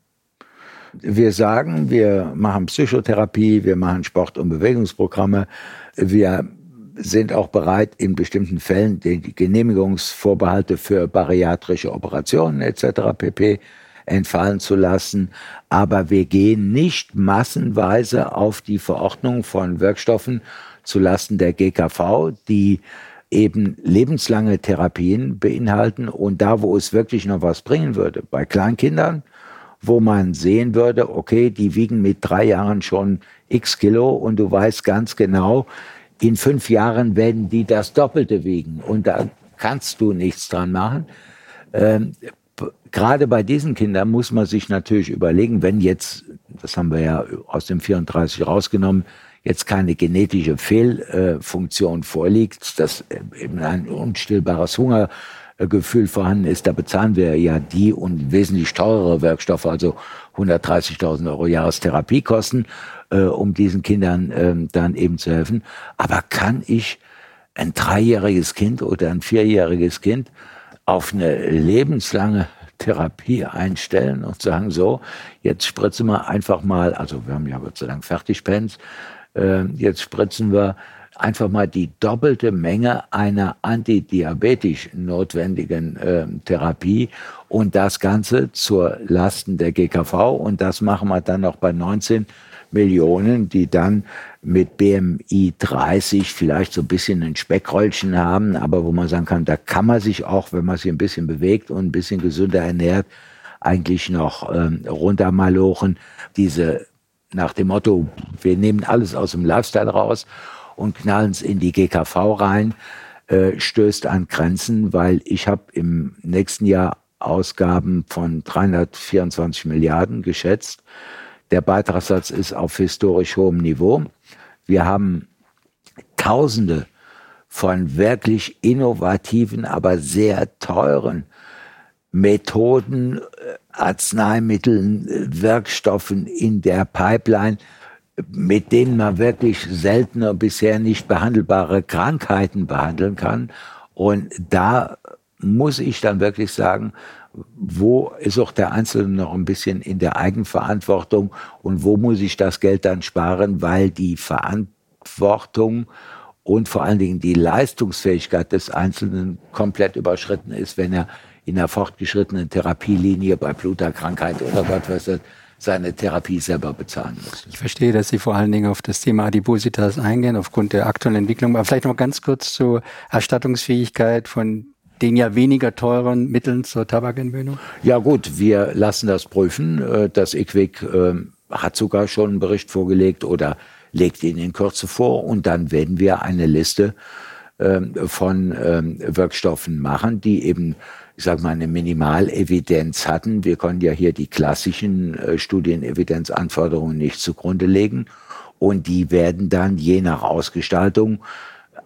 Wir sagen, wir machen Psychotherapie, wir machen Sport- und Bewegungsprogramme. Wir sind auch bereit, in bestimmten Fällen die Genehmigungsvorbehalte für bariatrische Operationen etc. pp. Entfallen zu lassen. Aber wir gehen nicht massenweise auf die Verordnung von Wirkstoffen zulasten der GKV, die eben lebenslange Therapien beinhalten und da, wo es wirklich noch was bringen würde, bei Kleinkindern, wo man sehen würde, okay, die wiegen mit drei Jahren schon x Kilo und du weißt ganz genau, in fünf Jahren werden die das Doppelte wiegen und da kannst du nichts dran machen. Ähm, gerade bei diesen Kindern muss man sich natürlich überlegen, wenn jetzt, das haben wir ja aus dem 34 rausgenommen, jetzt keine genetische Fehlfunktion vorliegt, dass eben ein unstillbares Hunger Gefühl vorhanden ist, da bezahlen wir ja die und wesentlich teurere Wirkstoffe, also 130.000 Euro Jahrestherapiekosten, äh, um diesen Kindern äh, dann eben zu helfen. Aber kann ich ein dreijähriges Kind oder ein vierjähriges Kind auf eine lebenslange Therapie einstellen und sagen, so, jetzt spritzen wir einfach mal, also wir haben ja Gott sei Dank Fertigpens, äh, jetzt spritzen wir einfach mal die doppelte Menge einer antidiabetisch notwendigen äh, Therapie und das Ganze zur Lasten der GKV und das machen wir dann noch bei 19 Millionen, die dann mit BMI 30 vielleicht so ein bisschen ein Speckröllchen haben, aber wo man sagen kann, da kann man sich auch, wenn man sich ein bisschen bewegt und ein bisschen gesünder ernährt, eigentlich noch ähm, runtermalochen. Diese nach dem Motto, wir nehmen alles aus dem Lifestyle raus und knallen es in die GKV rein, äh, stößt an Grenzen, weil ich habe im nächsten Jahr Ausgaben von 324 Milliarden geschätzt. Der Beitragssatz ist auf historisch hohem Niveau. Wir haben Tausende von wirklich innovativen, aber sehr teuren Methoden, äh, Arzneimitteln, äh, Wirkstoffen in der Pipeline, mit denen man wirklich seltener bisher nicht behandelbare Krankheiten behandeln kann. Und da muss ich dann wirklich sagen, wo ist auch der Einzelne noch ein bisschen in der Eigenverantwortung und wo muss ich das Geld dann sparen, weil die Verantwortung und vor allen Dingen die Leistungsfähigkeit des Einzelnen komplett überschritten ist, wenn er in einer fortgeschrittenen Therapielinie bei Bluterkrankheit oder Gott weiß was seine Therapie selber bezahlen muss. Ich verstehe, dass Sie vor allen Dingen auf das Thema Adipositas eingehen, aufgrund der aktuellen Entwicklung. Aber vielleicht noch ganz kurz zur Erstattungsfähigkeit von den ja weniger teuren Mitteln zur Tabakentwöhnung? Ja gut, wir lassen das prüfen. Äh, das IQWIC ähm, hat sogar schon einen Bericht vorgelegt oder legt ihn in Kürze vor und dann werden wir eine Liste ähm, von ähm, Wirkstoffen machen, die eben ich sage mal, eine Minimalevidenz hatten. Wir konnten ja hier die klassischen äh, Studienevidenzanforderungen nicht zugrunde legen. Und die werden dann je nach Ausgestaltung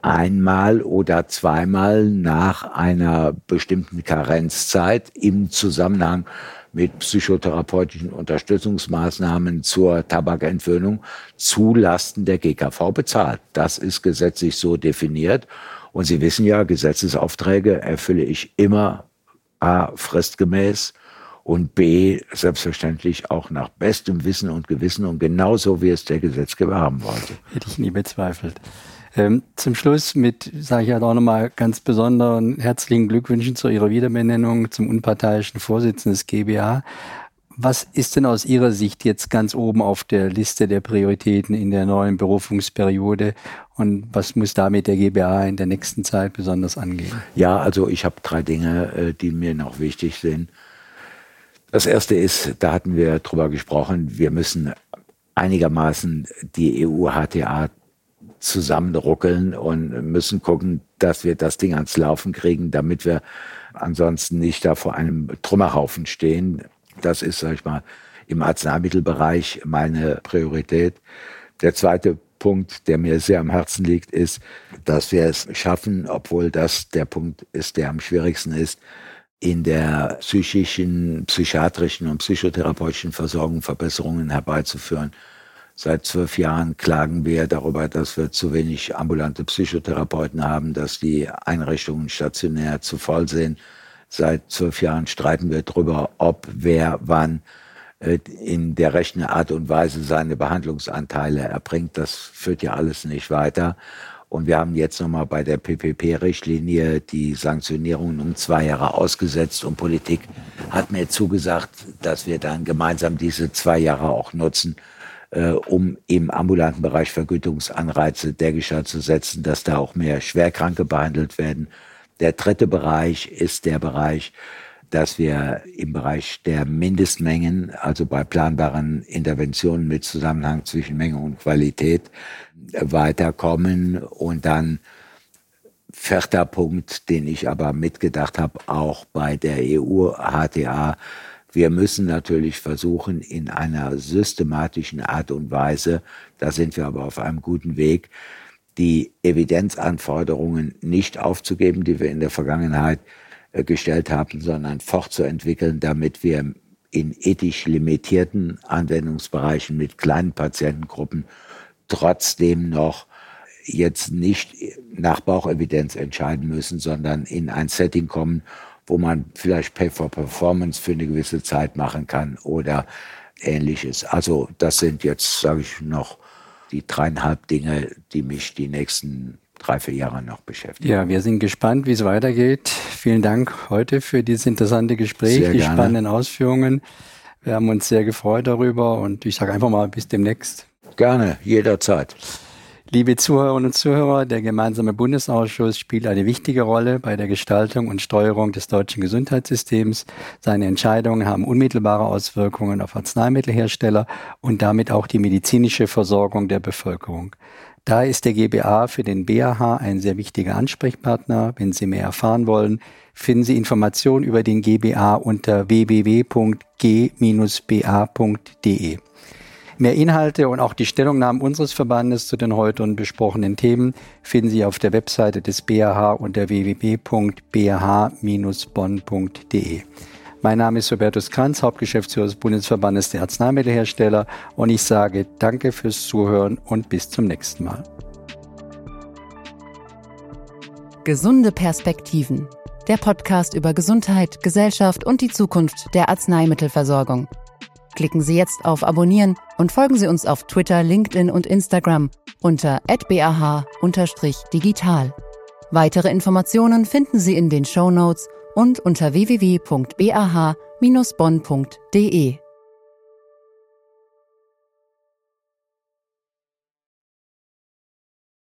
einmal oder zweimal nach einer bestimmten Karenzzeit im Zusammenhang mit psychotherapeutischen Unterstützungsmaßnahmen zur Tabakentwöhnung zulasten der GKV bezahlt. Das ist gesetzlich so definiert. Und Sie wissen ja, Gesetzesaufträge erfülle ich immer A, fristgemäß und B, selbstverständlich auch nach bestem Wissen und Gewissen und genauso, wie es der Gesetzgeber haben wollte. Hätte ich nie bezweifelt. Ähm, zum Schluss mit, sage ich ja auch nochmal ganz besonderen herzlichen Glückwünschen zu Ihrer Wiederbenennung zum unparteiischen Vorsitzenden des GBA. Was ist denn aus Ihrer Sicht jetzt ganz oben auf der Liste der Prioritäten in der neuen Berufungsperiode und was muss damit der GBA in der nächsten Zeit besonders angehen? Ja, also ich habe drei Dinge, äh, die mir noch wichtig sind. Das erste ist, da hatten wir drüber gesprochen, wir müssen einigermaßen die EU-HTA zusammenruckeln und müssen gucken, dass wir das Ding ans Laufen kriegen, damit wir ansonsten nicht da vor einem Trümmerhaufen stehen. Das ist, sag ich mal, im Arzneimittelbereich meine Priorität. Der zweite Punkt, der mir sehr am Herzen liegt, ist, dass wir es schaffen, obwohl das der Punkt ist, der am schwierigsten ist, in der psychischen, psychiatrischen und psychotherapeutischen Versorgung Verbesserungen herbeizuführen. Seit zwölf Jahren klagen wir darüber, dass wir zu wenig ambulante Psychotherapeuten haben, dass die Einrichtungen stationär zu voll sind. Seit zwölf Jahren streiten wir darüber, ob, wer, wann äh, in der rechten Art und Weise seine Behandlungsanteile erbringt. Das führt ja alles nicht weiter. Und wir haben jetzt nochmal bei der PPP-Richtlinie die Sanktionierungen um zwei Jahre ausgesetzt. Und Politik hat mir zugesagt, dass wir dann gemeinsam diese zwei Jahre auch nutzen, äh, um im ambulanten Bereich Vergütungsanreize dergestalt zu setzen, dass da auch mehr Schwerkranke behandelt werden. Der dritte Bereich ist der Bereich, dass wir im Bereich der Mindestmengen, also bei planbaren Interventionen mit Zusammenhang zwischen Menge und Qualität, weiterkommen und dann vierter Punkt, den ich aber mitgedacht habe, auch bei der EU-HTA, wir müssen natürlich versuchen, in einer systematischen Art und Weise, da sind wir aber auf einem guten Weg, die Evidenzanforderungen nicht aufzugeben, die wir in der Vergangenheit äh, gestellt haben, sondern fortzuentwickeln, damit wir in ethisch limitierten Anwendungsbereichen mit kleinen Patientengruppen trotzdem noch jetzt nicht nach Bauchevidenz entscheiden müssen, sondern in ein Setting kommen, wo man vielleicht Pay for Performance für eine gewisse Zeit machen kann oder ähnliches. Also das sind jetzt, sage ich noch, die dreieinhalb Dinge, die mich die nächsten drei, vier Jahre noch beschäftigen. Ja, wir sind gespannt, wie es weitergeht. Vielen Dank heute für dieses interessante Gespräch, Sehr die gerne. spannenden Ausführungen. Wir haben uns sehr gefreut darüber und ich sage einfach mal bis demnächst. Gerne, jederzeit. Liebe Zuhörerinnen und Zuhörer, der gemeinsame Bundesausschuss spielt eine wichtige Rolle bei der Gestaltung und Steuerung des deutschen Gesundheitssystems. Seine Entscheidungen haben unmittelbare Auswirkungen auf Arzneimittelhersteller und damit auch die medizinische Versorgung der Bevölkerung. Da ist der GBA für den BAH ein sehr wichtiger Ansprechpartner. Wenn Sie mehr erfahren wollen, finden Sie Informationen über den GBA unter www.g-ba.de. Mehr Inhalte und auch die Stellungnahmen unseres Verbandes zu den heute besprochenen Themen finden Sie auf der Webseite des BAH unter www.bah-bonn.de. Mein Name ist Robertus Kranz, Hauptgeschäftsführer des Bundesverbandes der Arzneimittelhersteller und ich sage danke fürs Zuhören und bis zum nächsten Mal. Gesunde Perspektiven. Der Podcast über Gesundheit, Gesellschaft und die Zukunft der Arzneimittelversorgung. Klicken Sie jetzt auf Abonnieren und folgen Sie uns auf Twitter, LinkedIn und Instagram unter bah-digital. Weitere Informationen finden Sie in den Show Notes und unter www.bah-bonn.de.